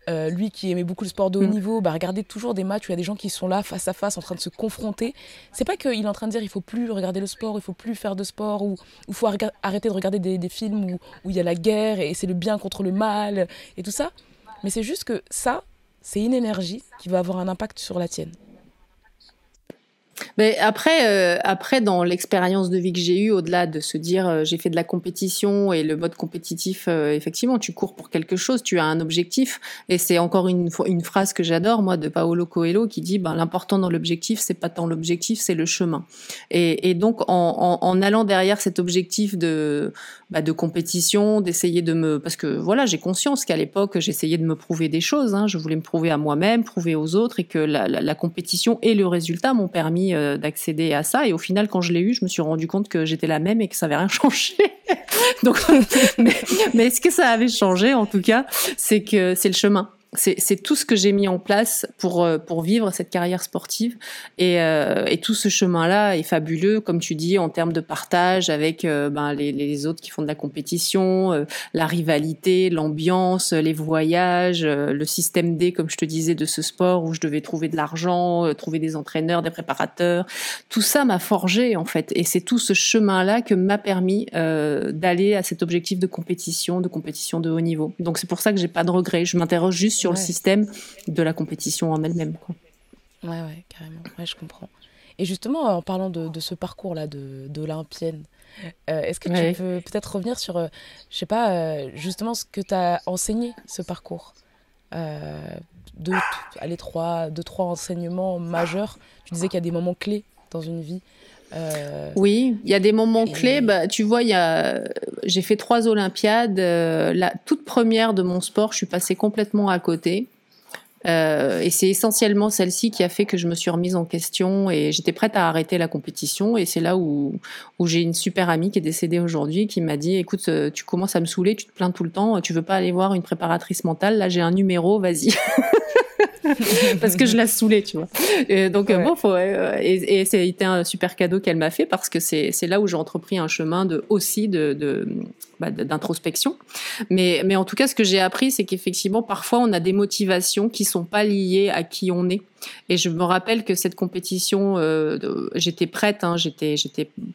euh, lui qui aimait beaucoup le sport de haut mm. niveau, bah, regardait toujours des matchs où il y a des gens qui sont là face à face en train de se confronter. C'est pas qu'il est en train de dire il faut plus regarder le sport, il faut plus faire de sport, ou il faut arrêter de regarder des, des films où, où il y a la guerre et c'est le bien contre le mal et tout ça. Mais c'est juste que ça, c'est une énergie qui va avoir un impact sur la tienne. Mais après, euh, après dans l'expérience de vie que j'ai eue, au-delà de se dire euh, j'ai fait de la compétition et le mode compétitif, euh, effectivement, tu cours pour quelque chose, tu as un objectif. Et c'est encore une, phrase que j'adore, moi, de Paolo Coelho, qui dit ben, l'important dans l'objectif, c'est pas tant l'objectif, c'est le chemin. Et, donc, en, allant derrière cet objectif de, bah, de compétition, d'essayer de me, parce que voilà, j'ai conscience qu'à l'époque, j'essayais de me prouver des choses. Hein, je voulais me prouver à moi-même, prouver aux autres, et que la compétition et le résultat m'ont permis euh, d'accéder à ça. Et au final, quand je l'ai eu, je me suis rendu compte que j'étais la même et que ça avait rien changé. Donc, mais, mais ce que ça avait changé, en tout cas, c'est que c'est le chemin c'est tout ce que j'ai mis en place pour euh, pour vivre cette carrière sportive et, euh, et tout ce chemin-là est fabuleux, comme tu dis, en termes de partage avec euh, ben, les, les, autres qui font de la compétition, la rivalité, l'ambiance, les voyages, le système D, comme je te disais, de ce sport où je devais trouver de l'argent, trouver des entraîneurs, des préparateurs. Tout ça m'a forgé en fait, et c'est tout ce chemin-là que m'a permis d'aller à cet objectif de compétition, de compétition de haut niveau. Donc c'est pour ça que j'ai pas de regrets. Je m'interroge juste sur le système de la compétition en elle-même. Ouais, ouais, carrément. Ouais, je comprends. Et justement, en parlant de, de ce parcours-là d'Olympienne, euh, est-ce que tu peux peut-être revenir sur, euh, je sais pas, euh, justement ce que tu as enseigné, ce parcours euh, deux, allez, trois, deux, trois enseignements majeurs. Tu disais qu'il y a des moments clés dans une vie. Euh, oui, il y a des moments clés. Bah, tu vois, il y a, j'ai fait trois Olympiades. Euh, la toute première de mon sport, je suis passée complètement à côté. Euh, et c'est essentiellement celle-ci qui a fait que je me suis remise en question et j'étais prête à arrêter la compétition. Et c'est là où, où j'ai une super amie qui est décédée aujourd'hui qui m'a dit Écoute, tu commences à me saouler, tu te plains tout le temps, tu veux pas aller voir une préparatrice mentale Là, j'ai un numéro, vas-y. parce que je la saoulais, tu vois. Et donc bon, faut, et, et c'était un super cadeau qu'elle m'a fait parce que c'est c'est là où j'ai entrepris un chemin de aussi de, de bah, d'introspection. Mais, mais en tout cas, ce que j'ai appris, c'est qu'effectivement, parfois, on a des motivations qui sont pas liées à qui on est. Et je me rappelle que cette compétition, euh, j'étais prête, hein, j'étais,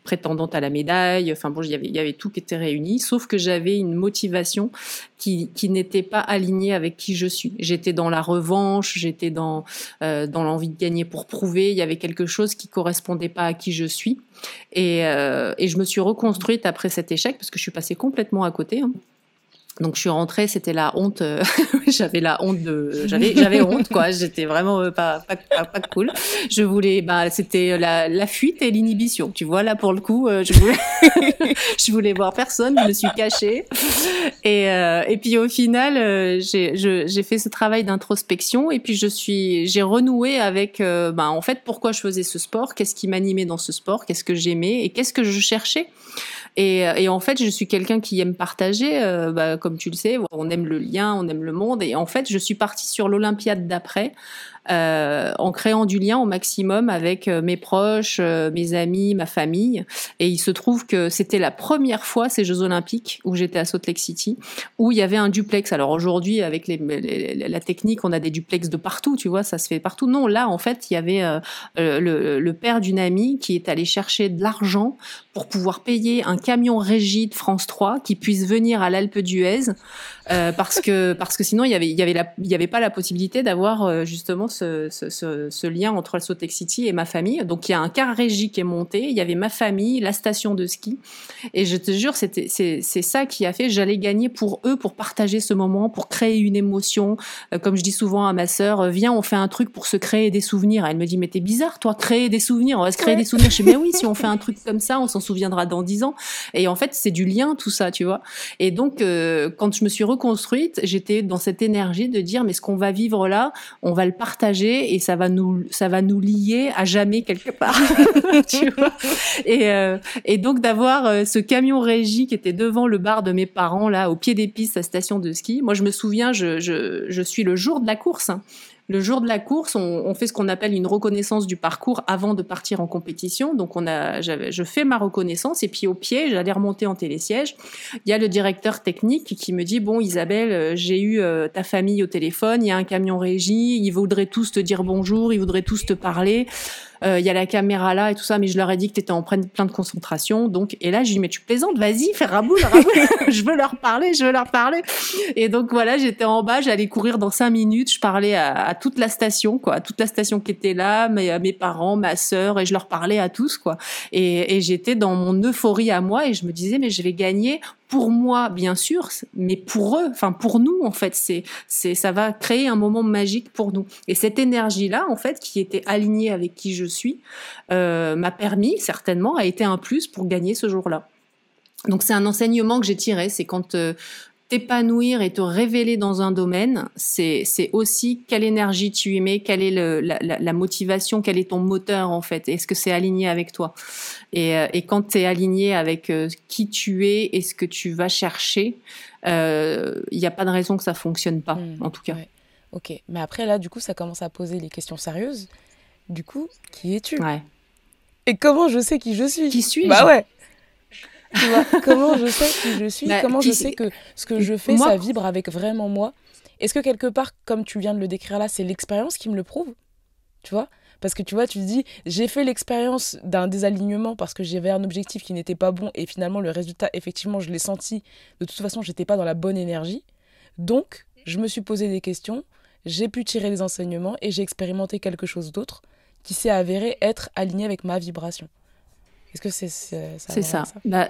prétendante à la médaille. Enfin bon, il y avait, tout qui était réuni, sauf que j'avais une motivation qui, n'était pas alignée avec qui je suis. J'étais dans la revanche, j'étais dans, euh, dans l'envie de gagner pour prouver. Il y avait quelque chose qui correspondait pas à qui je suis. Et, euh, je me suis reconstruite après cet échec parce que je suis passée complètement à côté. Hein. Donc je suis rentrée, c'était la honte. Euh, j'avais la honte de, j'avais, j'avais honte quoi. J'étais vraiment euh, pas, pas, pas, cool. Je voulais, bah c'était la, la fuite et l'inhibition. Tu vois là pour le coup, euh, je voulais, je voulais voir personne. Je me suis cachée. Et et puis au final, j'ai j'ai fait ce travail d'introspection et puis je suis, j'ai renoué avec, bah en fait pourquoi je faisais ce sport, qu'est-ce qui m'animait dans ce sport, qu'est-ce que j'aimais et qu'est-ce que je cherchais. Et, et en fait, je suis quelqu'un qui aime partager. Bah, comme tu le sais, on aime le lien, on aime le monde. Et en fait, je suis partie sur l'Olympiade d'après euh, en créant du lien au maximum avec euh, mes proches, euh, mes amis, ma famille. Et il se trouve que c'était la première fois ces Jeux Olympiques où j'étais à Salt Lake City, où il y avait un duplex. Alors aujourd'hui, avec les, la technique, on a des duplex de partout, tu vois, ça se fait partout. Non, là, en fait, il y avait le, le père d'une amie qui est allé chercher de l'argent pour pouvoir payer un camion régie de France 3 qui puisse venir à l'Alpe d'Huez euh, parce que parce que sinon il y avait il y avait la, il y avait pas la possibilité d'avoir euh, justement ce, ce, ce, ce, lien entre le Salt City et ma famille. Donc il y a un car régie qui est monté, il y avait ma famille, la station de ski et je te jure c'était c'est c'est ça qui a fait j'allais gagner pour eux pour partager ce moment, pour créer une émotion. Euh, comme je dis souvent à ma sœur, viens on fait un truc pour se créer des souvenirs. Elle me dit mais t'es bizarre toi créer des souvenirs, on va se créer des souvenirs. Je dis mais oui si on fait un truc comme ça on s'en souviendra dans dix ans. Et en fait c'est du lien tout ça tu vois. Et donc quand je me suis reconstruite, j'étais dans cette énergie de dire mais ce qu'on va vivre là, on va le partager et ça va nous, ça va nous lier à jamais quelque part. tu vois et, euh, donc d'avoir euh, ce camion régie qui était devant le bar de mes parents là, au pied des pistes à station de ski. Moi, je me souviens, je, je, je suis le jour de la course. Le jour de la course, on, fait ce qu'on appelle une reconnaissance du parcours avant de partir en compétition. Donc, on a, je fais ma reconnaissance et puis au pied, j'allais remonter en télésiège. Il y a le directeur technique qui me dit bon, Isabelle, euh, j'ai eu euh, ta famille au téléphone, il y a un camion régie, ils voudraient tous te dire bonjour, ils voudraient tous te parler. Euh, il y a la caméra là et tout ça, mais je leur ai dit que tu étais en plein de concentration. Donc, et là, je dis, mais tu plaisantes, vas-y, fais raboule, raboule. je veux leur parler, je veux leur parler. Et donc, voilà, j'étais en bas, j'allais courir dans cinq minutes, je parlais à, toute la station, quoi, à toute la station qui était là, mes, mes parents, ma sœur, et je leur parlais à tous, quoi. Et, et j'étais dans mon euphorie à moi et je me disais, mais je vais gagner pour moi, bien sûr, mais pour eux, enfin pour nous, en fait, c'est, c'est, ça va créer un moment magique pour nous. Et cette énergie-là, en fait, qui était alignée avec qui je suis, euh, m'a permis, certainement, a été un plus pour gagner ce jour-là. Donc c'est un enseignement que j'ai tiré, c'est quand euh, t'épanouir et te révéler dans un domaine, c'est aussi quelle énergie tu y mets, quelle est le, la, la, motivation, quel est ton moteur en fait, est-ce que c'est aligné avec toi et, euh, et, quand tu es aligné avec euh, qui tu es et ce que tu vas chercher, il euh, n'y a pas de raison que ça fonctionne pas, hmm. en tout cas. Ok, mais après là, du coup, ça commence à poser les questions sérieuses. Du coup, qui es-tu? Ouais. Et comment je sais qui je suis? Qui suis-je? Bah ouais tu vois, comment je sais qui je suis, bah, comment je sais que ce que je fais, ça vibre avec vraiment moi. Est-ce que quelque part, comme tu viens de le décrire là, c'est l'expérience qui me le prouve? Tu vois? Parce que tu vois, tu dis, j'ai fait l'expérience d'un désalignement parce que j'avais un objectif qui n'était pas bon et finalement le résultat, effectivement, je l'ai senti. De toute façon, j'étais pas dans la bonne énergie. Donc, je me suis posé des questions, j'ai pu tirer les enseignements et j'ai expérimenté quelque chose d'autre qui s'est avéré être aligné avec ma vibration. Est-ce que c'est ça C'est ça. Bah,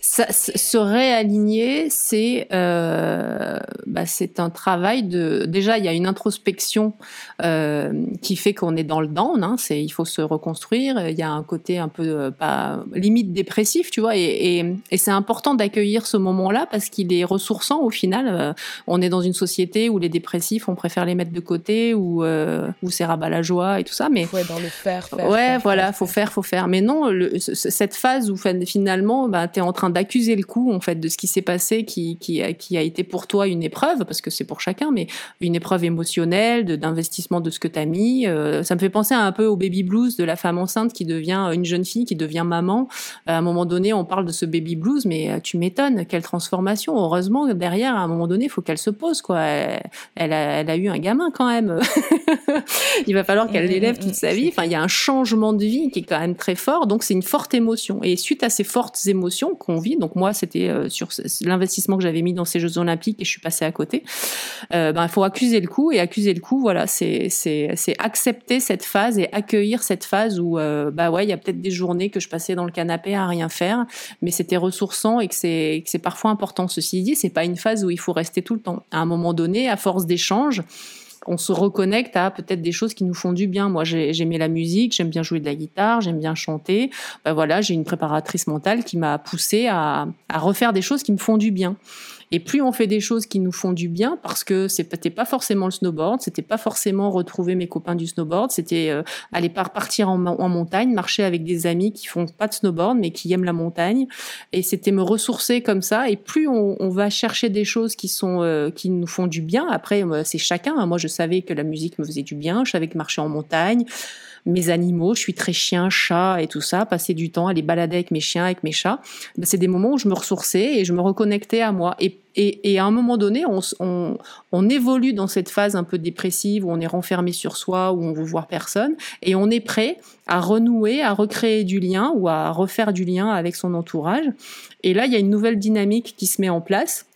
ça. Se réaligner, c'est euh, bah, c'est un travail de. Déjà, il y a une introspection euh, qui fait qu'on est dans le down. Hein, c'est il faut se reconstruire. Il y a un côté un peu pas limite dépressif, tu vois. Et, et, et c'est important d'accueillir ce moment-là parce qu'il est ressourçant au final. Euh, on est dans une société où les dépressifs, on préfère les mettre de côté ou euh, où c'est rabat la joie et tout ça. Mais faut être dans le faire. faire ouais, faire, voilà, faut faire, faut faire. Mais non, le, cette phase où finalement, bah, tu es en train d'accuser le coup en fait de ce qui s'est passé, qui, qui, a, qui a été pour toi une épreuve, parce que c'est pour chacun, mais une épreuve émotionnelle, d'investissement de, ce que tu as mis. Euh, ça me fait penser un peu au baby blues de la femme enceinte qui devient une jeune fille, qui devient maman. à un moment donné, on parle de ce baby blues, mais euh, tu m'étonnes, quelle transformation. Heureusement, derrière, à un moment donné, il faut qu'elle se pose. quoi. Elle, a, elle a eu un gamin quand même. il va falloir qu'elle l'élève toute sa vie. Enfin, il y a un changement de vie qui est quand même très fort. Donc, c'est une forte émotion. Et suite à ces fortes émotions qu'on vit, donc moi, c'était euh, sur l'investissement que j'avais mis dans ces Jeux Olympiques et je suis passée à côté. Euh, ben, il faut accuser le coup et accuser le coup, voilà, c'est accepter cette phase et accueillir cette phase où, euh, bah ouais, il y a peut-être des journées que je passais dans le canapé à rien faire, mais c'était ressourçant et que c'est c'est parfois important. Ceci dit, c'est pas une phase où il faut rester tout le temps. À un moment donné, à force d'échanges on se reconnecte à peut-être des choses qui nous font du bien. Moi, j'aimais la musique, j'aime bien jouer de la guitare, j'aime bien chanter. Ben voilà, j'ai une préparatrice mentale qui m'a poussé à, à refaire des choses qui me font du bien. Et plus on fait des choses qui nous font du bien, parce que c'était pas forcément le snowboard, c'était pas forcément retrouver mes copains du snowboard, c'était euh, aller partir en, montagne, marcher avec des amis qui font pas de snowboard mais qui aiment la montagne, et c'était me ressourcer comme ça. Et plus on, va chercher des choses qui sont euh, qui nous font du bien. Après, c'est chacun. Moi, je savais que la musique me faisait du bien, je savais que marcher en montagne mes animaux, je suis très chien, chat et tout ça, passer du temps à aller balader avec mes chiens, avec mes chats, ben, c'est des moments où je me ressourçais et je me reconnectais à moi. Et, à un moment donné, on, on, on, évolue dans cette phase un peu dépressive où on est renfermé sur soi, où on veut voir personne, et on est prêt à renouer, à recréer du lien ou à refaire du lien avec son entourage. Et là, il y a une nouvelle dynamique qui se met en place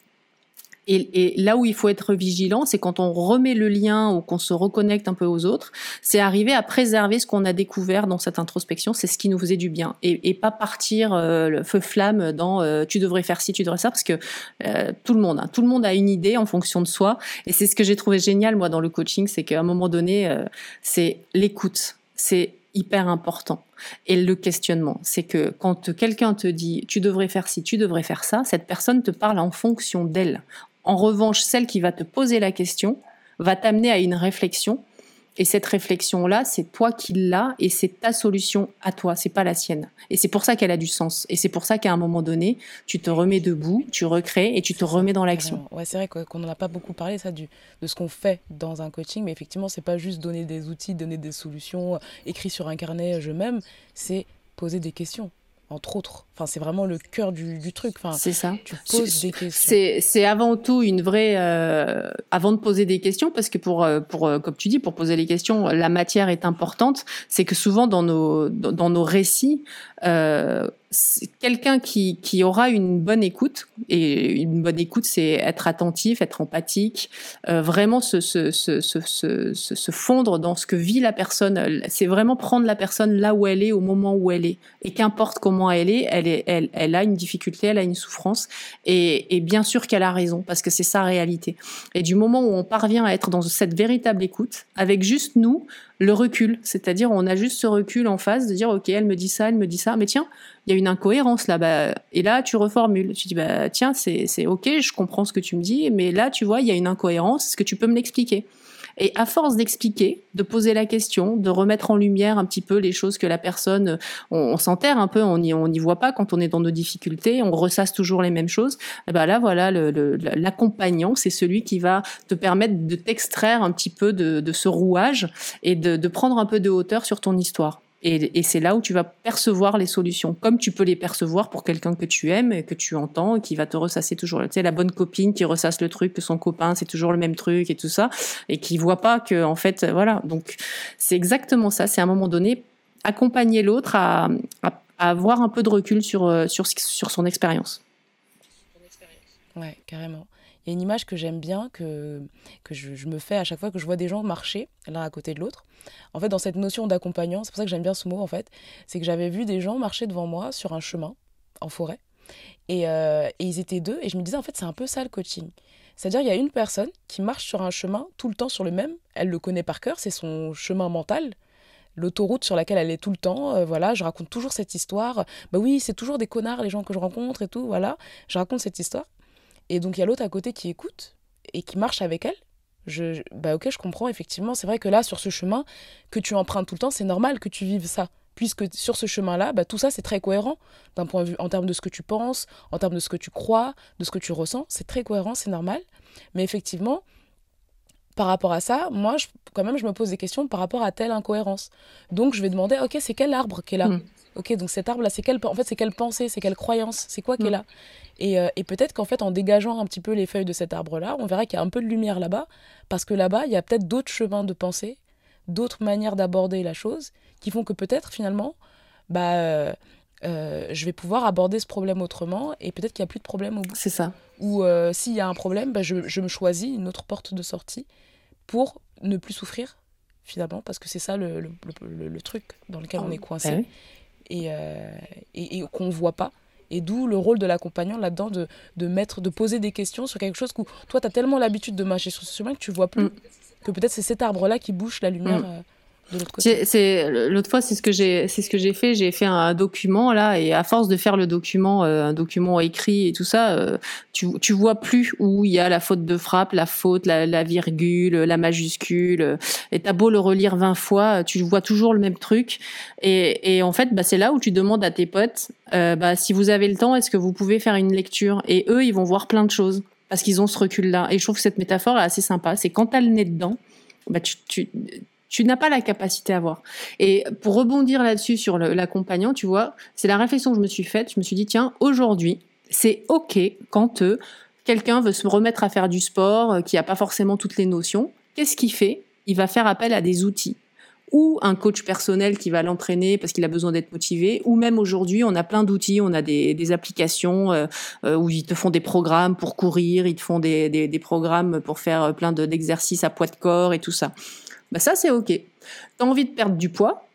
et, et, là où il faut être vigilant, c'est quand on remet le lien ou qu'on se reconnecte un peu aux autres, c'est arriver à préserver ce qu'on a découvert dans cette introspection, c'est ce qui nous faisait du bien, et, et pas partir euh, le feu flamme dans euh, tu devrais faire ci, tu devrais ça, parce que euh, tout le monde, hein, tout le monde a une idée en fonction de soi, et c'est ce que j'ai trouvé génial moi dans le coaching, c'est qu'à un moment donné, c'est l'écoute, c'est hyper important. Et le questionnement, c'est que quand quelqu'un te dit tu devrais faire ci, tu devrais faire ça, cette personne te parle en fonction d'elle, en revanche, celle qui va te poser la question va t'amener à une réflexion Et cette réflexion-là, c'est toi qui l'as et c'est ta solution à toi, c'est pas la sienne. Et c'est pour ça qu'elle a du sens. Et c'est pour ça qu'à un moment donné, tu te remets debout, tu recrées et tu te remets dans l'action. Ouais, c'est vrai qu'on n'en a pas beaucoup parlé ça du, de ce qu'on fait dans un coaching, mais effectivement, c'est pas juste donner des outils, donner des solutions, écrit sur un carnet, je m'aime, c'est poser des questions entre autres. Enfin, c'est vraiment le cœur du, truc. Enfin, c'est ça. Tu poses des questions. C'est avant tout une vraie. Euh, avant de poser des questions, parce que pour, euh, pour, euh, comme tu dis, pour poser les questions, la matière est importante. C'est que souvent dans nos, dans, nos récits, euh, quelqu'un qui, aura une bonne écoute, et une bonne écoute, c'est être attentif, être empathique, euh, vraiment se, fondre dans ce que vit la personne. C'est vraiment prendre la personne là où elle est, au moment où elle est. Et qu'importe comment elle est, elle, a une difficulté, elle a une souffrance. Et bien sûr qu'elle a raison, parce que c'est sa réalité. Et du moment où on parvient à être dans cette véritable écoute, avec juste nous, le recul, c'est-à-dire on a juste ce recul en face de dire ok elle me dit ça, elle me dit ça, mais tiens il y a une incohérence là, bas et là tu reformules, tu dis bah tiens c'est ok je comprends ce que tu me dis, mais là tu vois il y a une incohérence, est-ce que tu peux me l'expliquer? Et à force d'expliquer, de poser la question, de remettre en lumière un petit peu les choses que la personne, on, s'enterre un peu, on n'y voit pas quand on est dans nos difficultés, on ressasse toujours les mêmes choses. Et ben là, voilà, l'accompagnant, c'est celui qui va te permettre de t'extraire un petit peu de, ce rouage et de prendre un peu de hauteur sur ton histoire. Et, c'est là où tu vas percevoir les solutions, comme tu peux les percevoir pour quelqu'un que tu aimes et que tu entends, et qui va te ressasser toujours. Tu sais, la bonne copine qui ressasse le truc que son copain, c'est toujours le même truc et tout ça, et qui voit pas que, en fait, voilà. Donc, c'est exactement ça. C'est à un moment donné accompagner l'autre à, à, avoir un peu de recul sur, euh, sur, sur son expérience. Ouais, carrément. Il y a une image que j'aime bien, que, que je, me fais à chaque fois que je vois des gens marcher l'un à côté de l'autre. En fait, dans cette notion d'accompagnant, c'est pour ça que j'aime bien ce mot, en fait, c'est que j'avais vu des gens marcher devant moi sur un chemin en forêt. Et, euh, et ils étaient deux, et je me disais, en fait, c'est un peu ça le coaching. C'est-à-dire, il y a une personne qui marche sur un chemin tout le temps sur le même, elle le connaît par cœur, c'est son chemin mental, l'autoroute sur laquelle elle est tout le temps. Euh, voilà, je raconte toujours cette histoire. Bah oui, c'est toujours des connards les gens que je rencontre et tout. Voilà, je raconte cette histoire. Et donc il y a l'autre à côté qui écoute et qui marche avec elle. Je, bah ok, je comprends, effectivement. C'est vrai que là, sur ce chemin que tu empruntes tout le temps, c'est normal que tu vives ça. Puisque sur ce chemin-là, bah, tout ça, c'est très cohérent d'un point de vue en termes de ce que tu penses, en termes de ce que tu crois, de ce que tu ressens. C'est très cohérent, c'est normal. Mais effectivement, par rapport à ça, moi, quand même, je me pose des questions par rapport à telle incohérence. Donc, je vais demander, ok, c'est quel arbre qui est là? Hmm. Ok, donc cet arbre-là, c'est quelle, en fait, c'est quelle pensée, c'est quelle croyance, c'est quoi qui est là Et, euh, et peut-être qu'en fait, en dégageant un petit peu les feuilles de cet arbre-là, on verra qu'il y a un peu de lumière là-bas, parce que là-bas, il y a peut-être d'autres chemins de pensée, d'autres manières d'aborder la chose, qui font que peut-être finalement, bah, euh, euh, je vais pouvoir aborder ce problème autrement, et peut-être qu'il n'y a plus de problème au bout. C'est ça. Ou s'il y a un problème, bah, je, je me choisis une autre porte de sortie pour ne plus souffrir finalement, parce que c'est ça le, le, le, truc dans lequel on est coincé. Ah et, et, qu'on ne voit pas. Et d'où le rôle de l'accompagnant là-dedans, de, de, mettre, de poser des questions sur quelque chose où toi, tu as tellement l'habitude de marcher sur ce chemin que tu vois plus. Mm. Que peut-être c'est cet arbre-là qui bouche la lumière. Mm. Euh, l'autre fois, c'est ce que j'ai, fait. J'ai fait un document là, et à force de faire le document, euh, un document écrit et tout ça, euh, tu, tu vois plus où il y a la faute de frappe, la faute, la, virgule, la majuscule. Et t'as beau le relire 20 fois, tu vois toujours le même truc. Et, en fait, bah, c'est là où tu demandes à tes potes, euh, bah, si vous avez le temps, est-ce que vous pouvez faire une lecture? Et eux, ils vont voir plein de choses parce qu'ils ont ce recul-là. Et je trouve que cette métaphore est assez sympa. C'est quand t'as le nez dedans, bah tu tu n'as pas la capacité à voir. Et pour rebondir là-dessus sur l'accompagnant, tu vois, c'est la réflexion que je me suis faite. Je me suis dit, tiens, aujourd'hui, c'est OK quand euh, quelqu'un veut se remettre à faire du sport, euh, qui n'a pas forcément toutes les notions. Qu'est-ce qu'il fait? Il va faire appel à des outils ou un coach personnel qui va l'entraîner parce qu'il a besoin d'être motivé, ou même aujourd'hui, on a plein d'outils, on a des, applications euh, où ils te font des programmes pour courir, ils te font des, des programmes pour faire plein d'exercices à poids de corps et tout ça. Bah, ça c'est ok. T'as envie de perdre du poids,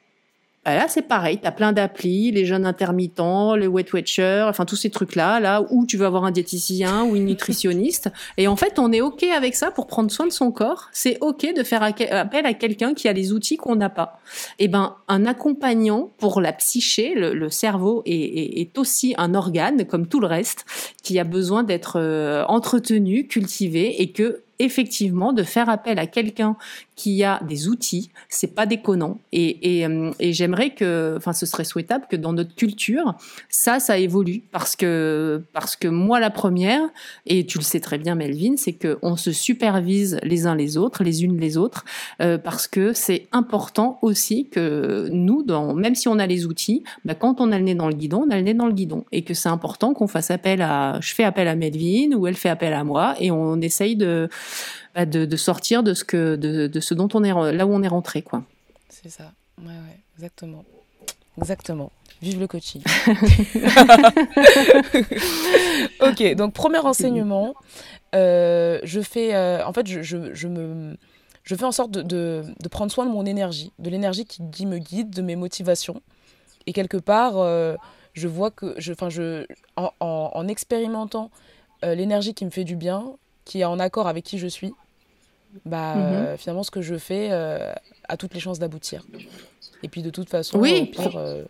bah, là c'est pareil, t'as plein d'applis, les jeunes intermittents, les Weight Watchers, enfin tous ces trucs-là, là où tu veux avoir un diététicien ou une nutritionniste. Et en fait, on est ok avec ça pour prendre soin de son corps. C'est ok de faire appel à quelqu'un qui a les outils qu'on n'a pas. Et eh ben, un accompagnant pour la psyché, le, cerveau est, est, aussi un organe comme tout le reste qui a besoin d'être euh, entretenu, cultivé et que effectivement, de faire appel à quelqu'un qui a des outils, c'est pas déconnant. Et, et, euh, et j'aimerais que, enfin, ce serait souhaitable que dans notre culture, ça, ça évolue. Parce que, parce que moi, la première, et tu le sais très bien, Melvin, c'est qu'on se supervise les uns les autres, les unes les autres, euh, parce que c'est important aussi que nous, dans, même si on a les outils, bah, quand on a le nez dans le guidon, on a le nez dans le guidon. Et que c'est important qu'on fasse appel à, je fais appel à Melvin, ou elle fait appel à moi, et on essaye de, bah, de, sortir de ce que de, ce dont on est là où on est rentré quoi. C'est ça. Ouais, ouais, exactement. Exactement. Vive le coaching. ok, donc premier enseignement, euh, je fais, euh, en fait, je, je, me, je fais en sorte de, de, prendre soin de mon énergie, de l'énergie qui, qui, me guide, de mes motivations. Et quelque part, euh, je vois que, je, je, en, en, en expérimentant l'énergie qui me fait du bien, qui est en accord avec qui je suis, bah, mhm. euh, finalement, ce que je fais euh, a toutes les chances d'aboutir. Et puis, de toute façon, oui. au pire, euh,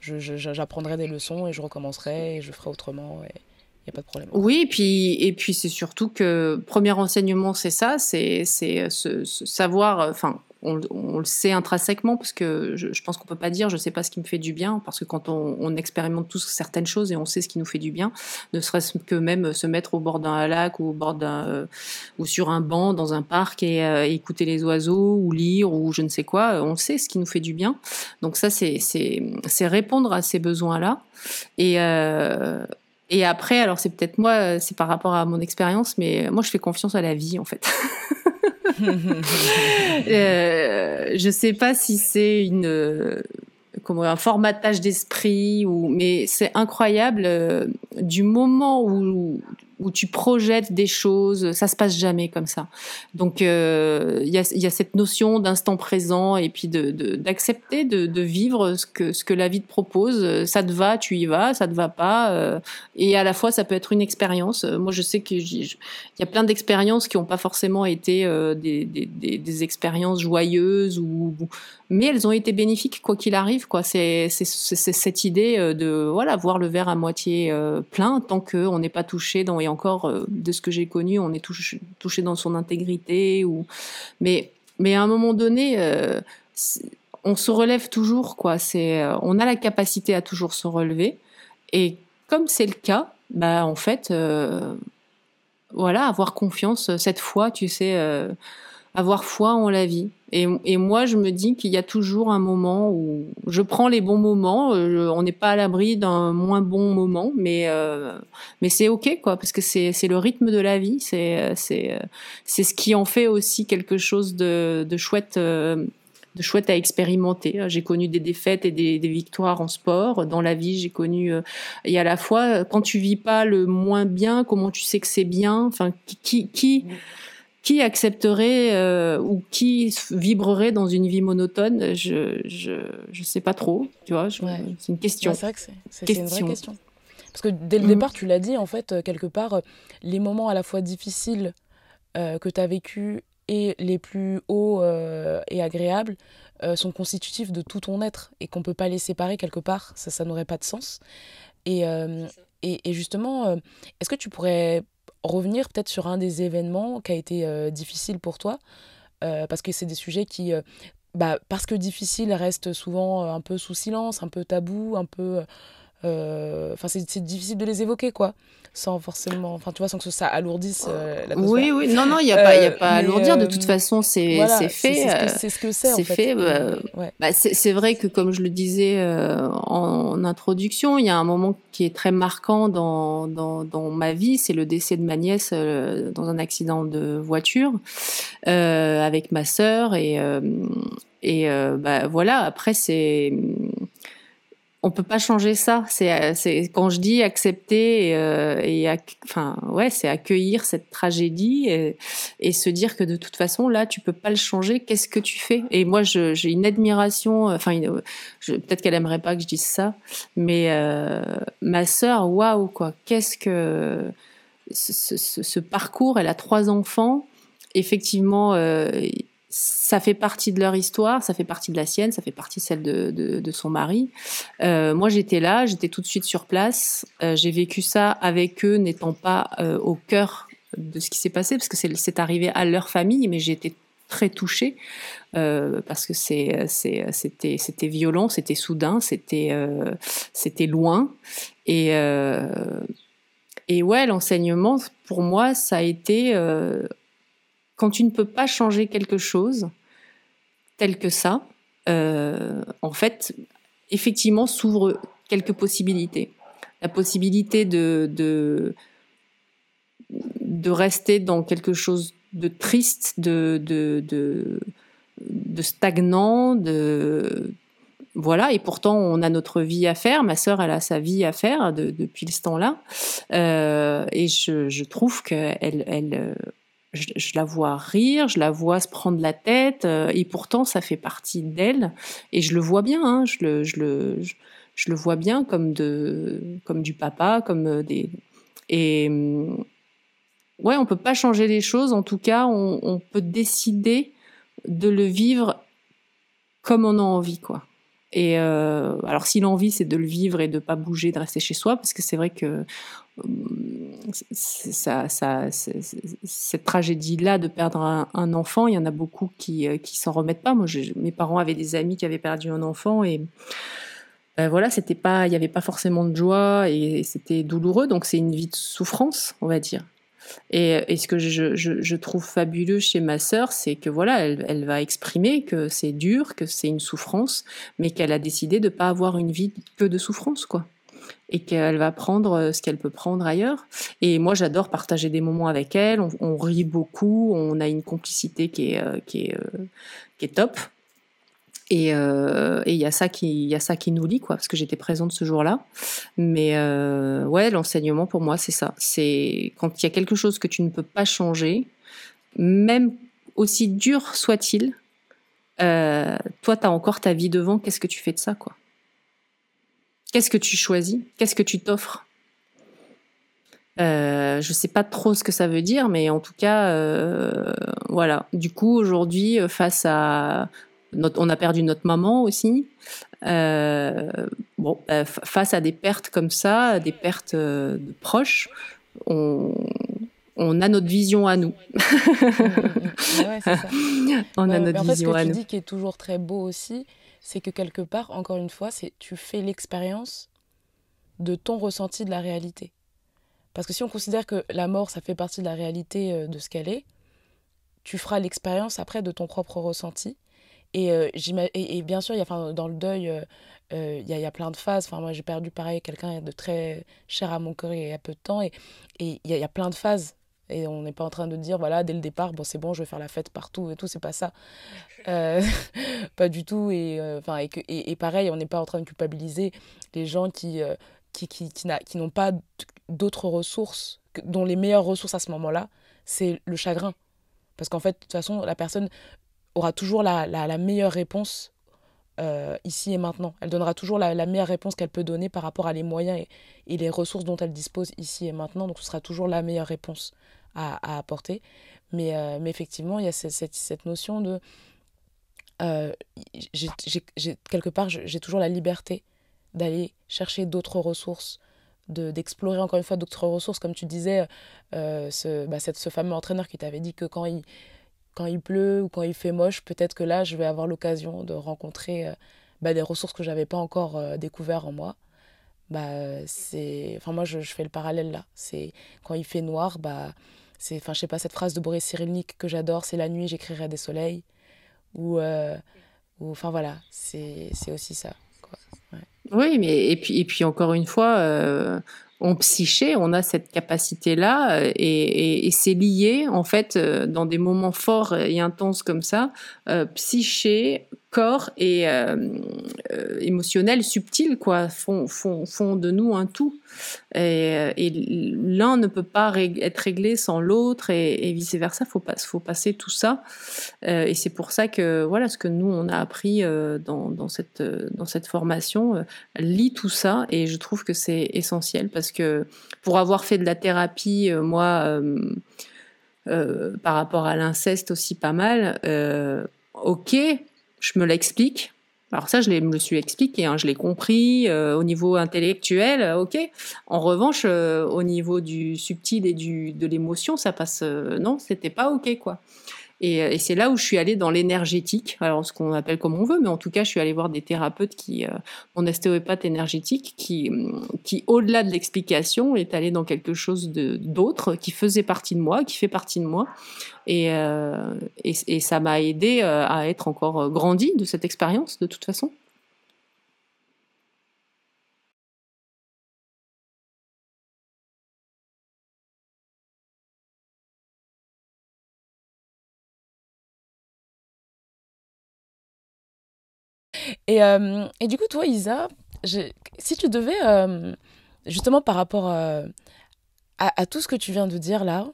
j'apprendrai des leçons et je recommencerai et je ferai autrement. Et il n'y a pas de problème. Oui, et puis, et puis c'est surtout que, premier enseignement, c'est ça, c'est ce, ce, savoir, enfin, on, le sait intrinsèquement parce que je, pense qu'on peut pas dire je sais pas ce qui me fait du bien parce que quand on, expérimente tous certaines choses et on sait ce qui nous fait du bien, ne serait-ce que même se mettre au bord d'un lac ou au bord d'un euh, ou sur un banc dans un parc et euh, écouter les oiseaux ou lire ou je ne sais quoi, on sait ce qui nous fait du bien. Donc ça c'est c'est répondre à ces besoins là et euh, et après, alors c'est peut-être moi, c'est par rapport à mon expérience, mais moi je fais confiance à la vie en fait. euh, je sais pas si c'est une comment un formatage d'esprit mais c'est incroyable euh, du moment où où tu projettes des choses, ça se passe jamais comme ça. Donc euh, il y, a, cette notion d'instant présent et puis d'accepter de, vivre ce que la vie te propose. Ça te va, tu y vas, ça te va pas. Euh, et à la fois ça peut être une expérience. Moi je sais que il y a plein d'expériences qui n'ont pas forcément été euh, des, expériences joyeuses mais elles ont été bénéfiques quoi qu'il arrive. C'est cette idée de voilà voir le verre à moitié plein tant que on n'est pas touché dans et encore, euh, de ce que j'ai connu, on est touché, dans son intégrité. Ou... Mais, mais à un moment donné, euh, on se relève toujours. Quoi. C'est, euh, on a la capacité à toujours se relever. Et comme c'est le cas, bah, en fait, voilà, avoir confiance, cette foi, tu sais, avoir foi en la vie. Et, et moi, je me dis qu'il y a toujours un moment où je prends les bons moments. Euh, on n'est pas à l'abri d'un moins bon moment, mais euh, mais c'est ok quoi, parce que c'est c'est le rythme de la vie. C'est c'est c'est ce qui en fait aussi quelque chose de de chouette. de chouette à expérimenter. J'ai connu des défaites et des, victoires en sport. Dans la vie, j'ai connu. Euh, et à la fois, quand tu vis pas le moins bien, comment tu sais que c'est bien Enfin, qui, qui qui accepterait euh, ou qui vibrerait dans une vie monotone Je je je sais pas trop, tu vois. C'est une question. c'est vrai que c'est une vraie question. Parce que dès le mm. départ, tu l'as dit, en fait, euh, quelque part, euh, les moments à la fois difficiles que tu as vécu et les plus hauts et agréables sont constitutifs de tout ton être et qu'on peut pas les séparer quelque part. Ça, ça n'aurait pas de sens. Et, et, et justement, est-ce que tu pourrais revenir peut-être sur un des événements qui a été euh, difficile pour toi, euh, parce que c'est des sujets qui, euh, bah, parce que difficiles, restent souvent un peu sous silence, un peu tabou, un peu... Enfin, c'est difficile de les évoquer, quoi sans forcément, enfin tu vois, sans que ça alourdisse euh, la Oui, oui, non, non, il n'y a, pas, y a pas à alourdir. de toute façon, c'est fait. C'est ce que c'est. C'est fait. Bah, bah, c'est vrai que comme je le disais en, introduction, il y a un moment qui est très marquant dans, dans, dans ma vie, c'est le décès de ma nièce dans un accident de voiture avec ma sœur et et bah voilà. Après c'est on peut pas changer ça. C'est, c'est quand je dis accepter et, euh, enfin ouais, c'est accueillir cette tragédie et, se dire que de toute façon là, tu peux pas le changer. Qu'est-ce que tu fais? Et moi, j'ai une admiration. Enfin, peut-être qu'elle aimerait pas que je dise ça, mais euh, ma sœur, waouh quoi. Qu'est-ce que ce, parcours? Elle a trois enfants. Effectivement. Euh, ça fait partie de leur histoire, ça fait partie de la sienne, ça fait partie celle de, son mari. Euh, moi, j'étais là, j'étais tout de suite sur place. Euh, j'ai vécu ça avec eux, n'étant pas euh, au cœur de ce qui s'est passé, parce que c'est arrivé à leur famille, mais été très touchée parce que c'était violent, c'était soudain, c'était loin et et ouais l'enseignement pour moi ça a été quand tu ne peux pas changer quelque chose tel que ça en fait effectivement s'ouvrent quelques possibilités la possibilité de, de de rester dans quelque chose de triste, de, de, de, stagnant, de voilà. Et pourtant, on a notre vie à faire. Ma sœur, elle a sa vie à faire depuis ce temps-là. Euh, et je, trouve que elle, je, la vois rire, je la vois se prendre la tête, euh, et pourtant ça fait partie d'elle, et je le vois bien, hein, je, le, je, le, je, le vois bien comme, de, comme du papa, comme euh, des... Et, hum, ouais, on peut pas changer les choses. En tout cas, on, peut décider de le vivre comme on a envie, quoi. Et euh, alors, si l'envie c'est de le vivre et de pas bouger, de rester chez soi, parce que c'est vrai que ça, ça, cette tragédie-là de perdre un, enfant, il y en a beaucoup qui euh, qui s'en remettent pas. Moi, mes parents avaient des amis qui avaient perdu un enfant et ben voilà, c'était pas, il y avait pas forcément de joie et c'était douloureux. Donc c'est une vie de souffrance, on va dire. Et, ce que je, trouve fabuleux chez ma sœur, c'est que voilà, elle, va exprimer que c'est dur, que c'est une souffrance, mais qu'elle a décidé de pas avoir une vie que de souffrance, quoi. Et qu'elle va prendre euh, ce qu'elle peut prendre ailleurs. Et moi, j'adore partager des moments avec elle. On, rit beaucoup, on a une complicité qui est, euh, euh, qui est top. Et il y a ça qui y a ça qui nous lie quoi parce que j'étais présente ce jour-là mais ouais l'enseignement pour moi c'est ça c'est quand il y a quelque chose que tu ne peux pas changer même aussi dur soit-il toi tu as encore ta vie devant qu'est-ce que tu fais de ça quoi? Qu'est-ce que tu choisis? Qu'est-ce que tu t'offres? Euh, je sais pas trop ce que ça veut dire, mais en tout cas, euh, voilà. Du coup, aujourd'hui, face à on a perdu notre maman aussi. Euh, bon, euh, face à des pertes comme ça, des pertes euh, de proches, on, a notre vision à nous. ouais, ça. On a notre vision à nous. Ce que tu dis qui est toujours très beau aussi, c'est que quelque part, encore une fois, c'est tu fais l'expérience de ton ressenti de la réalité. Parce que si on considère que la mort, ça fait partie de la réalité de ce qu'elle est, tu feras l'expérience après de ton propre ressenti et, euh, et, bien sûr, y a, dans le deuil, euh, euh, il y, a, plein de phases. Enfin, moi, j'ai perdu pareil quelqu'un de très cher à mon cœur il y a peu de temps. Et il y a plein de phases. Et on n'est pas en train de dire, voilà, dès le départ, bon, c'est bon, je vais faire la fête partout et tout, c'est pas ça. pas du tout. Et, enfin et, et, pareil, on n'est pas en train de culpabiliser les gens qui, qui, qui, qui n'ont pas d'autres ressources, dont les meilleures ressources à ce moment-là, c'est le chagrin. Parce qu'en fait, de toute façon, la personne aura toujours la, la, meilleure réponse euh, ici et maintenant. Elle donnera toujours la, la meilleure réponse qu'elle peut donner par rapport à les moyens et, et, les ressources dont elle dispose ici et maintenant. Donc ce sera toujours la meilleure réponse à, apporter. Mais, euh, mais, effectivement, il y a cette, cette, notion de... Euh, quelque part, j'ai toujours la liberté d'aller chercher d'autres ressources, d'explorer encore une fois d'autres ressources. Comme tu disais, ce, bah, cette, ce fameux entraîneur qui t'avait dit que quand il quand il pleut ou quand il fait moche, peut-être que là, je vais avoir l'occasion de rencontrer euh, bah, des ressources que je n'avais pas encore euh, découvertes en moi. Bah. Enfin, moi, je, fais le parallèle là. C'est quand il fait noir, bah, c'est, enfin, je sais pas, cette phrase de Boris Cyrulnik que j'adore, c'est la nuit, j'écrirai des soleils. Ou, euh, enfin voilà, c'est, aussi ça. Oui, mais et puis, et puis encore une fois, en psyché, on a cette capacité-là euh, et, c'est lié, en fait, euh, dans des moments forts et intenses comme ça, euh, psyché, corps et euh, euh, émotionnel subtil quoi font, font, font, de nous un tout et, et l'un ne peut pas être réglé sans l'autre et, vice versa faut pas faut passer tout ça euh, et c'est pour ça que voilà ce que nous on a appris dans, dans, cette dans cette formation lit tout ça et je trouve que c'est essentiel parce que pour avoir fait de la thérapie moi euh, par rapport à l'inceste aussi pas mal. Euh, ok, je me l'explique, Alors ça, je me suis expliqué, hein, je l'ai compris au niveau intellectuel, ok. En revanche, au niveau du subtil et du, de l'émotion, ça passe, non, c'était pas ok, quoi. Euh, et, c'est là où je suis allée dans l'énergétique, alors ce qu'on appelle comme on veut, mais en tout cas, je suis allée voir des thérapeutes qui, euh, mon ostéopathe énergétique, qui, qui au-delà de l'explication, est allé dans quelque chose d'autre, qui faisait partie de moi, qui fait partie de moi. Et, euh, et, et ça m'a aidé à être encore grandi de cette expérience, de toute façon. Et, euh, et, du coup, toi, Isa, si tu devais, euh, justement par rapport euh, à, tout ce que tu viens de dire là,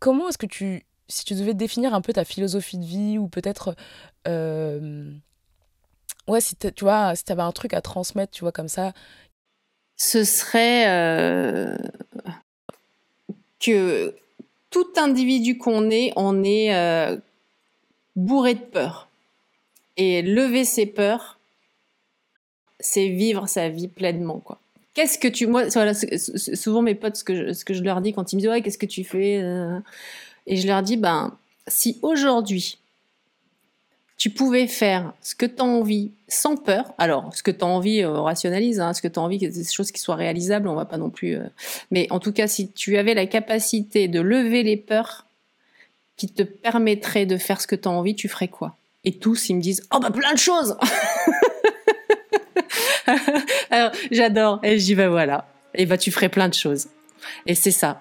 comment est-ce que tu, si tu devais définir un peu ta philosophie de vie ou peut-être, ouais, si tu vois, si tu avais un truc à transmettre, tu vois, comme ça. Ce serait que tout individu qu'on est, on est bourré de peur. Et lever ses peurs, c'est vivre sa vie pleinement, quoi. Qu'est-ce que tu, moi, souvent mes potes, ce que je, ce que je leur dis quand ils me disent ouais, qu'est-ce que tu fais, euh, et je leur dis ben, si aujourd'hui tu pouvais faire ce que tu as envie sans peur, alors ce que tu as envie, on rationalise, hein, ce que tu as envie, que des choses qui soient réalisables, on va pas non plus. Euh, mais en tout cas, si tu avais la capacité de lever les peurs qui te permettraient de faire ce que tu as envie, tu ferais quoi? Et tous, ils me disent Oh, bah, plein de choses Alors, j'adore. Et je dis Bah, voilà. Et bah, tu ferais plein de choses. Et c'est ça.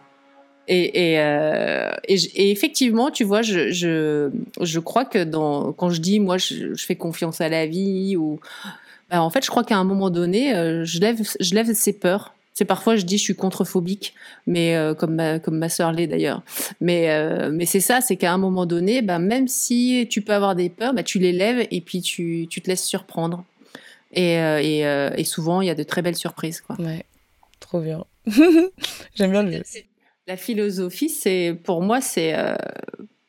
Et, euh, effectivement, tu vois, je, crois que quand je dis, moi, je, fais confiance à la vie, ou. Bah, en fait, je crois qu'à un moment donné, euh, je, lève, je lève ses peurs c'est parfois je dis je suis contrephobique, mais euh, comme ma, comme ma sœur l'est d'ailleurs. Mais c'est ça, c'est qu'à un moment donné, bah, même si tu peux avoir des peurs, tu les lèves et puis tu te laisses surprendre. Et, euh, et, et, souvent il y a de très belles surprises quoi. Ouais, trop bien. J'aime bien le. La philosophie, c'est pour moi c'est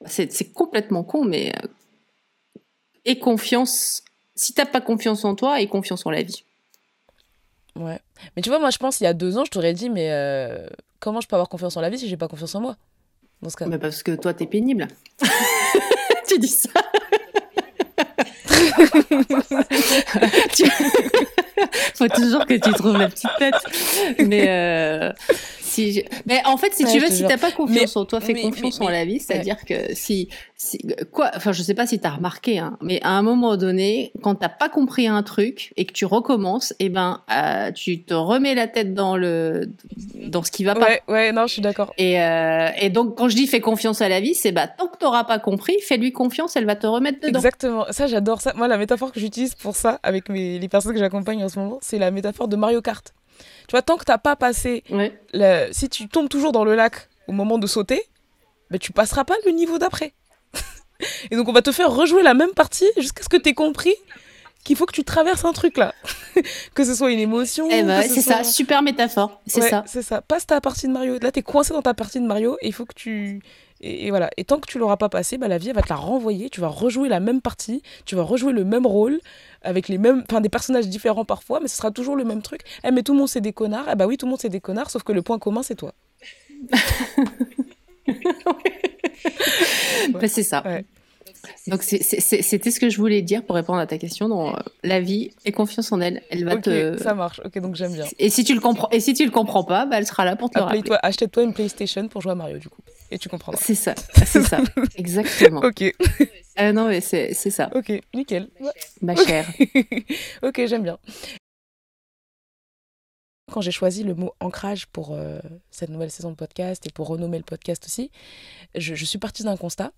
c'est complètement con, mais et confiance. Si t'as pas confiance en toi, et confiance en la vie. Ouais. Mais tu vois, moi, je pense, il y a deux ans, je t'aurais dit, mais euh, comment je peux avoir confiance en la vie si j'ai pas confiance en moi dans ce cas? Mais parce que toi, t'es pénible. tu dis ça. Faut toujours que tu trouves la petite tête. Mais euh, mais en fait, si tu veux, si t'as pas confiance en toi, fais confiance en la vie. C'est-à-dire que si, quoi, enfin, je sais pas si t'as remarqué, hein, mais à un moment donné, quand t'as pas compris un truc et que tu recommences, et eh ben, euh, tu te remets la tête dans le, dans ce qui va pas. Ouais, ouais, non, je suis d'accord. Et, euh, et donc, quand je dis fais confiance à la vie, c'est bah tant que t'auras pas compris, fais-lui confiance, elle va te remettre dedans. Exactement. Ça, j'adore ça. Moi, la métaphore que j'utilise pour ça avec mes, les personnes que j'accompagne en ce moment, c'est la métaphore de Mario Kart. Tu vois, tant que t'as pas passé, si tu tombes toujours dans le lac au moment de sauter, ben, tu passeras pas le niveau d'après. Et donc on va te faire rejouer la même partie jusqu'à ce que tu aies compris qu'il faut que tu traverses un truc là. que ce soit une émotion. Eh ben, c'est ça, super métaphore. C'est ça. C'est ça. Passe ta partie de Mario. Là, tu es coincé dans ta partie de Mario et il faut que tu. Et, voilà. Et tant que tu l'auras pas passé, bah, la vie, elle va te la renvoyer. Tu vas rejouer la même partie. Tu vas rejouer le même rôle avec les mêmes, enfin des personnages différents parfois, mais ce sera toujours le même truc. Eh, mais tout le monde c'est des connards. Eh bah oui, tout le monde c'est des connards, sauf que le point commun c'est toi. Bah, c'est ça. Donc c'était ce que je voulais dire pour répondre à ta question. Dans euh, la vie et confiance en elle, elle va te. Ça marche. Ok, donc j'aime bien. Et si tu le comprends, et si tu le comprends pas, bah, elle sera là pour te le rappeler. Achète-toi une PlayStation pour jouer à Mario du coup, et tu comprendras. C'est ça, c'est ça, exactement. ok. Euh, non mais c'est ça. Ok, nickel. Ma chère. ok, j'aime bien. Quand j'ai choisi le mot ancrage pour euh, cette nouvelle saison de podcast et pour renommer le podcast aussi, je, je suis partie d'un constat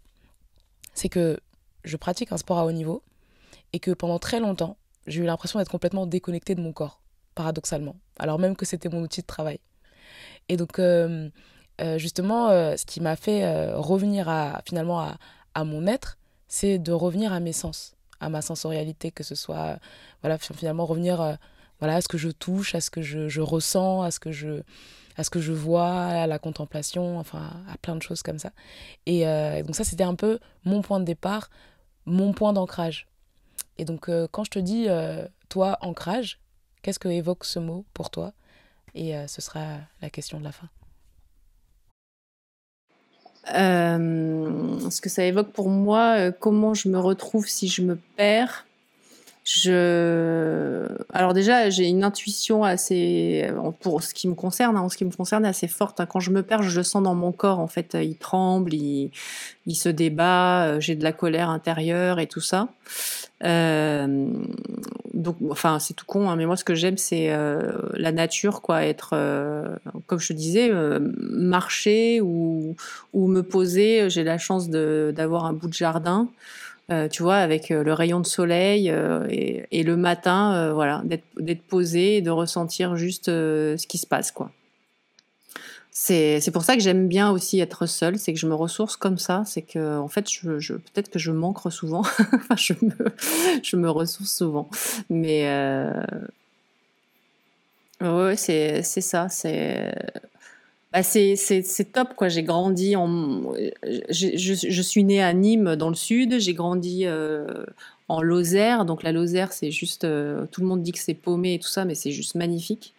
c'est que je pratique un sport à haut niveau et que pendant très longtemps, j'ai eu l'impression d'être complètement déconnectée de mon corps, paradoxalement, alors même que c'était mon outil de travail. Et donc, euh, euh, justement, euh, ce qui m'a fait revenir à, finalement à, à mon être, c'est de revenir à mes sens, à ma sensorialité, que ce soit, voilà, finalement, revenir voilà, à ce que je touche, à ce que je, je ressens, à ce que je, à ce que je vois, à la contemplation, enfin à plein de choses comme ça. Et, euh, donc ça, c'était un peu mon point de départ, mon point d'ancrage. Et donc, euh, quand je te dis, euh, toi, ancrage, qu'est-ce que évoque ce mot pour toi? Et ce sera la question de la fin. ce que ça évoque pour moi, comment je me retrouve si je me perds? Je, alors déjà, j'ai une intuition assez, pour ce qui me concerne, hein, en ce qui me concerne, assez forte. Hein. Quand je me perds, je le sens dans mon corps. En fait, il tremble, il, il se débat. J'ai de la colère intérieure et tout ça. Euh, donc, enfin, c'est tout con, hein, mais moi, ce que j'aime, c'est euh, la nature, quoi. Être, euh, comme je te disais, marcher ou, ou me poser. J'ai la chance d'avoir un bout de jardin. Tu vois, avec le rayon de soleil et, et, le matin, voilà, d'être posé et de ressentir juste ce qui se passe, quoi. C'est pour ça que j'aime bien aussi être seule, c'est que je me ressource comme ça, c'est que en fait, je, peut-être que je manque souvent, je, me, je me ressource souvent, mais euh, ouais, c'est ça, c'est bah c'est top quoi. J'ai grandi en, je, suis née à Nîmes dans le sud, j'ai grandi euh, en Lozère, donc la Lozère c'est juste, euh, tout le monde dit que c'est paumé et tout ça, mais c'est juste magnifique.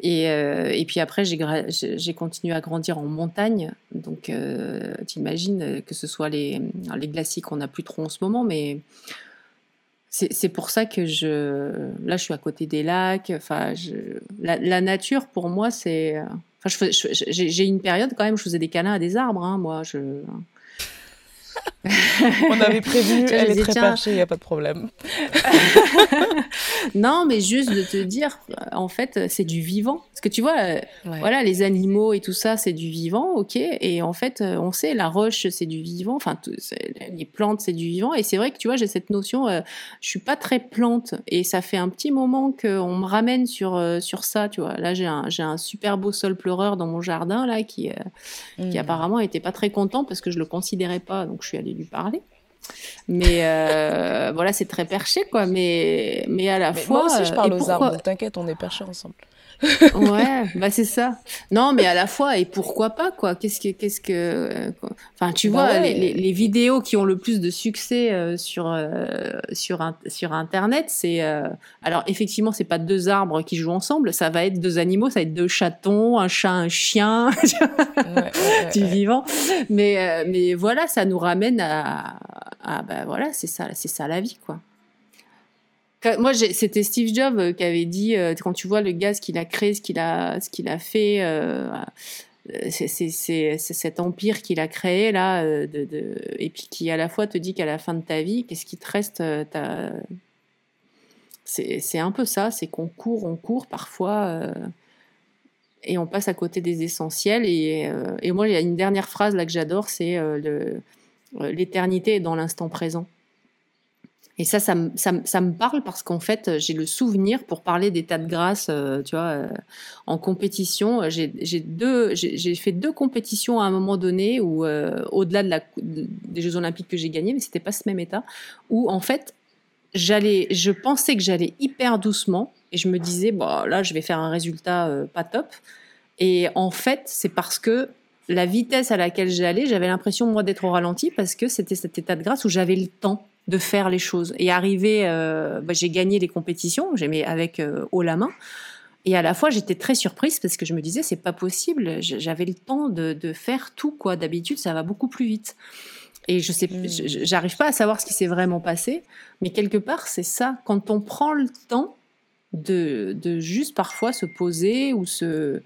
Et, euh, puis après, j'ai continué à grandir en montagne. Donc, euh, tu imagines que ce soit les, glaciers qu'on n'a plus trop en ce moment, mais c'est pour ça que je. Là, je suis à côté des lacs. Enfin, la, nature, pour moi, c'est. Enfin, j'ai une période quand même, je faisais des câlins à des arbres. Hein, moi, je. On avait prévu, elle est très perchée, il n'y a pas de problème. non, mais juste de te dire, en fait, c'est du vivant. Parce que tu vois, euh, voilà, les animaux et tout ça, c'est du vivant, ok. Et en fait, euh, on sait, la roche, c'est du vivant. Enfin, les plantes, c'est du vivant. Et c'est vrai que tu vois, j'ai cette notion, euh, je suis pas très plante. Et ça fait un petit moment qu'on me ramène sur, sur ça, tu vois. Là, j'ai un, un super beau sol pleureur dans mon jardin, là, qui, qui hmm. apparemment était pas très content parce que je le considérais pas. Donc, je suis allée lui parler. Mais euh, voilà, c'est très perché, quoi. Mais, mais à la fois. Moi aussi, je parle aux arbres, t'inquiète, on est perchés ensemble ouais, bah c'est ça. Non, mais à la fois, et pourquoi pas, quoi. Qu'est-ce que, qu'est-ce que, enfin, tu bah vois, les, les, vidéos qui ont le plus de succès euh, sur euh, sur sur Internet, c'est euh, alors effectivement, c'est pas deux arbres qui jouent ensemble, ça va être deux animaux, ça va être deux chatons, un chat, un chien, du vivant. Mais mais voilà, ça nous ramène à, à bah voilà, c'est ça, c'est ça la vie, quoi. Moi, c'était Steve Jobs euh, qui avait dit euh, quand tu vois le gaz qu'il a créé, ce qu'il a, fait, euh, c'est cet empire qu'il a créé là, et puis qui à la fois te dit qu'à la fin de ta vie, qu'est-ce qui te reste C'est un peu ça, c'est qu'on court, on court parfois. et on passe à côté des essentiels. Et, et moi, il y a une dernière phrase là que j'adore, c'est l'éternité est dans l'instant présent. Et ça, ça, me parle parce qu'en fait, j'ai le souvenir, pour parler d'état de grâce, euh, tu vois, euh, en compétition, j'ai fait deux compétitions à un moment donné où, euh, au-delà des Jeux Olympiques que j'ai gagnés, mais c'était pas ce même état, où en fait, j'allais, je pensais que j'allais hyper doucement et je me disais, bon, là, je vais faire un résultat pas top. Et en fait, c'est parce que la vitesse à laquelle j'allais, j'avais l'impression, moi, d'être au ralenti parce que c'était cet état de grâce où j'avais le temps de faire les choses. Et arrivé, euh, bah, j'ai gagné les compétitions, j'ai mis avec euh, haut la main. Et à la fois, j'étais très surprise parce que je me disais, c'est pas possible. J'avais le temps de, de, faire tout, quoi. D'habitude, ça va beaucoup plus vite. Et je sais, mmh. j'arrive pas à savoir ce qui s'est vraiment passé, mais quelque part, c'est ça. Quand on prend le temps de, de juste parfois se poser ou se,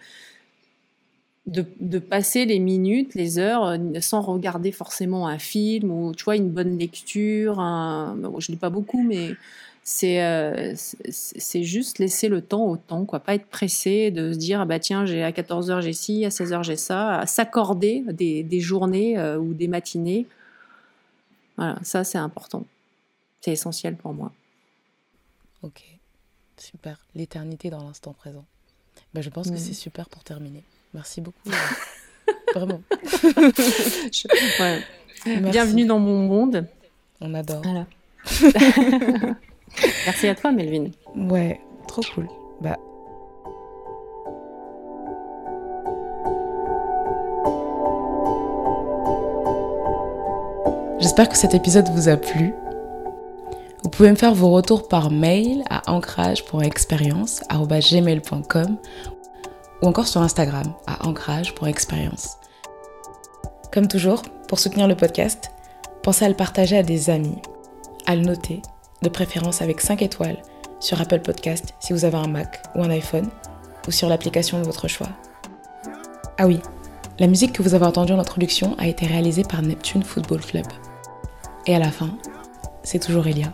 de, passer les minutes, les heures, euh, sans regarder forcément un film ou tu vois une bonne lecture. Un... je lis pas beaucoup, mais c'est euh, c'est juste laisser le temps au temps, quoi. Pas être pressé de se dire ah bah tiens j'ai à 14 h j'ai ci, à 16 h j'ai ça, à s'accorder des, des, journées euh, ou des matinées. Voilà, ça c'est important. C'est essentiel pour moi. Ok, super. L'éternité dans l'instant présent. Ben, je pense que c'est super pour terminer. Merci beaucoup. Vraiment. Bienvenue dans mon monde. On adore. Merci à toi, Melvin. Ouais, trop cool. Bah. J'espère que cet épisode vous a plu. Vous pouvez me faire vos retours par mail à ancrage.expérience.gmail.com ou encore sur Instagram à ancrage.expérience. Comme toujours, pour soutenir le podcast, pensez à le partager à des amis, à le noter, de préférence avec 5 étoiles, sur Apple Podcast si vous avez un Mac ou un iPhone, ou sur l'application de votre choix. Ah oui, la musique que vous avez entendue en introduction a été réalisée par Neptune Football Club. Et à la fin, c'est toujours Elia.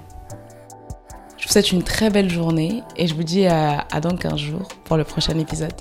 Je vous souhaite une très belle journée et je vous dis à, à dans 15 jours pour le prochain épisode.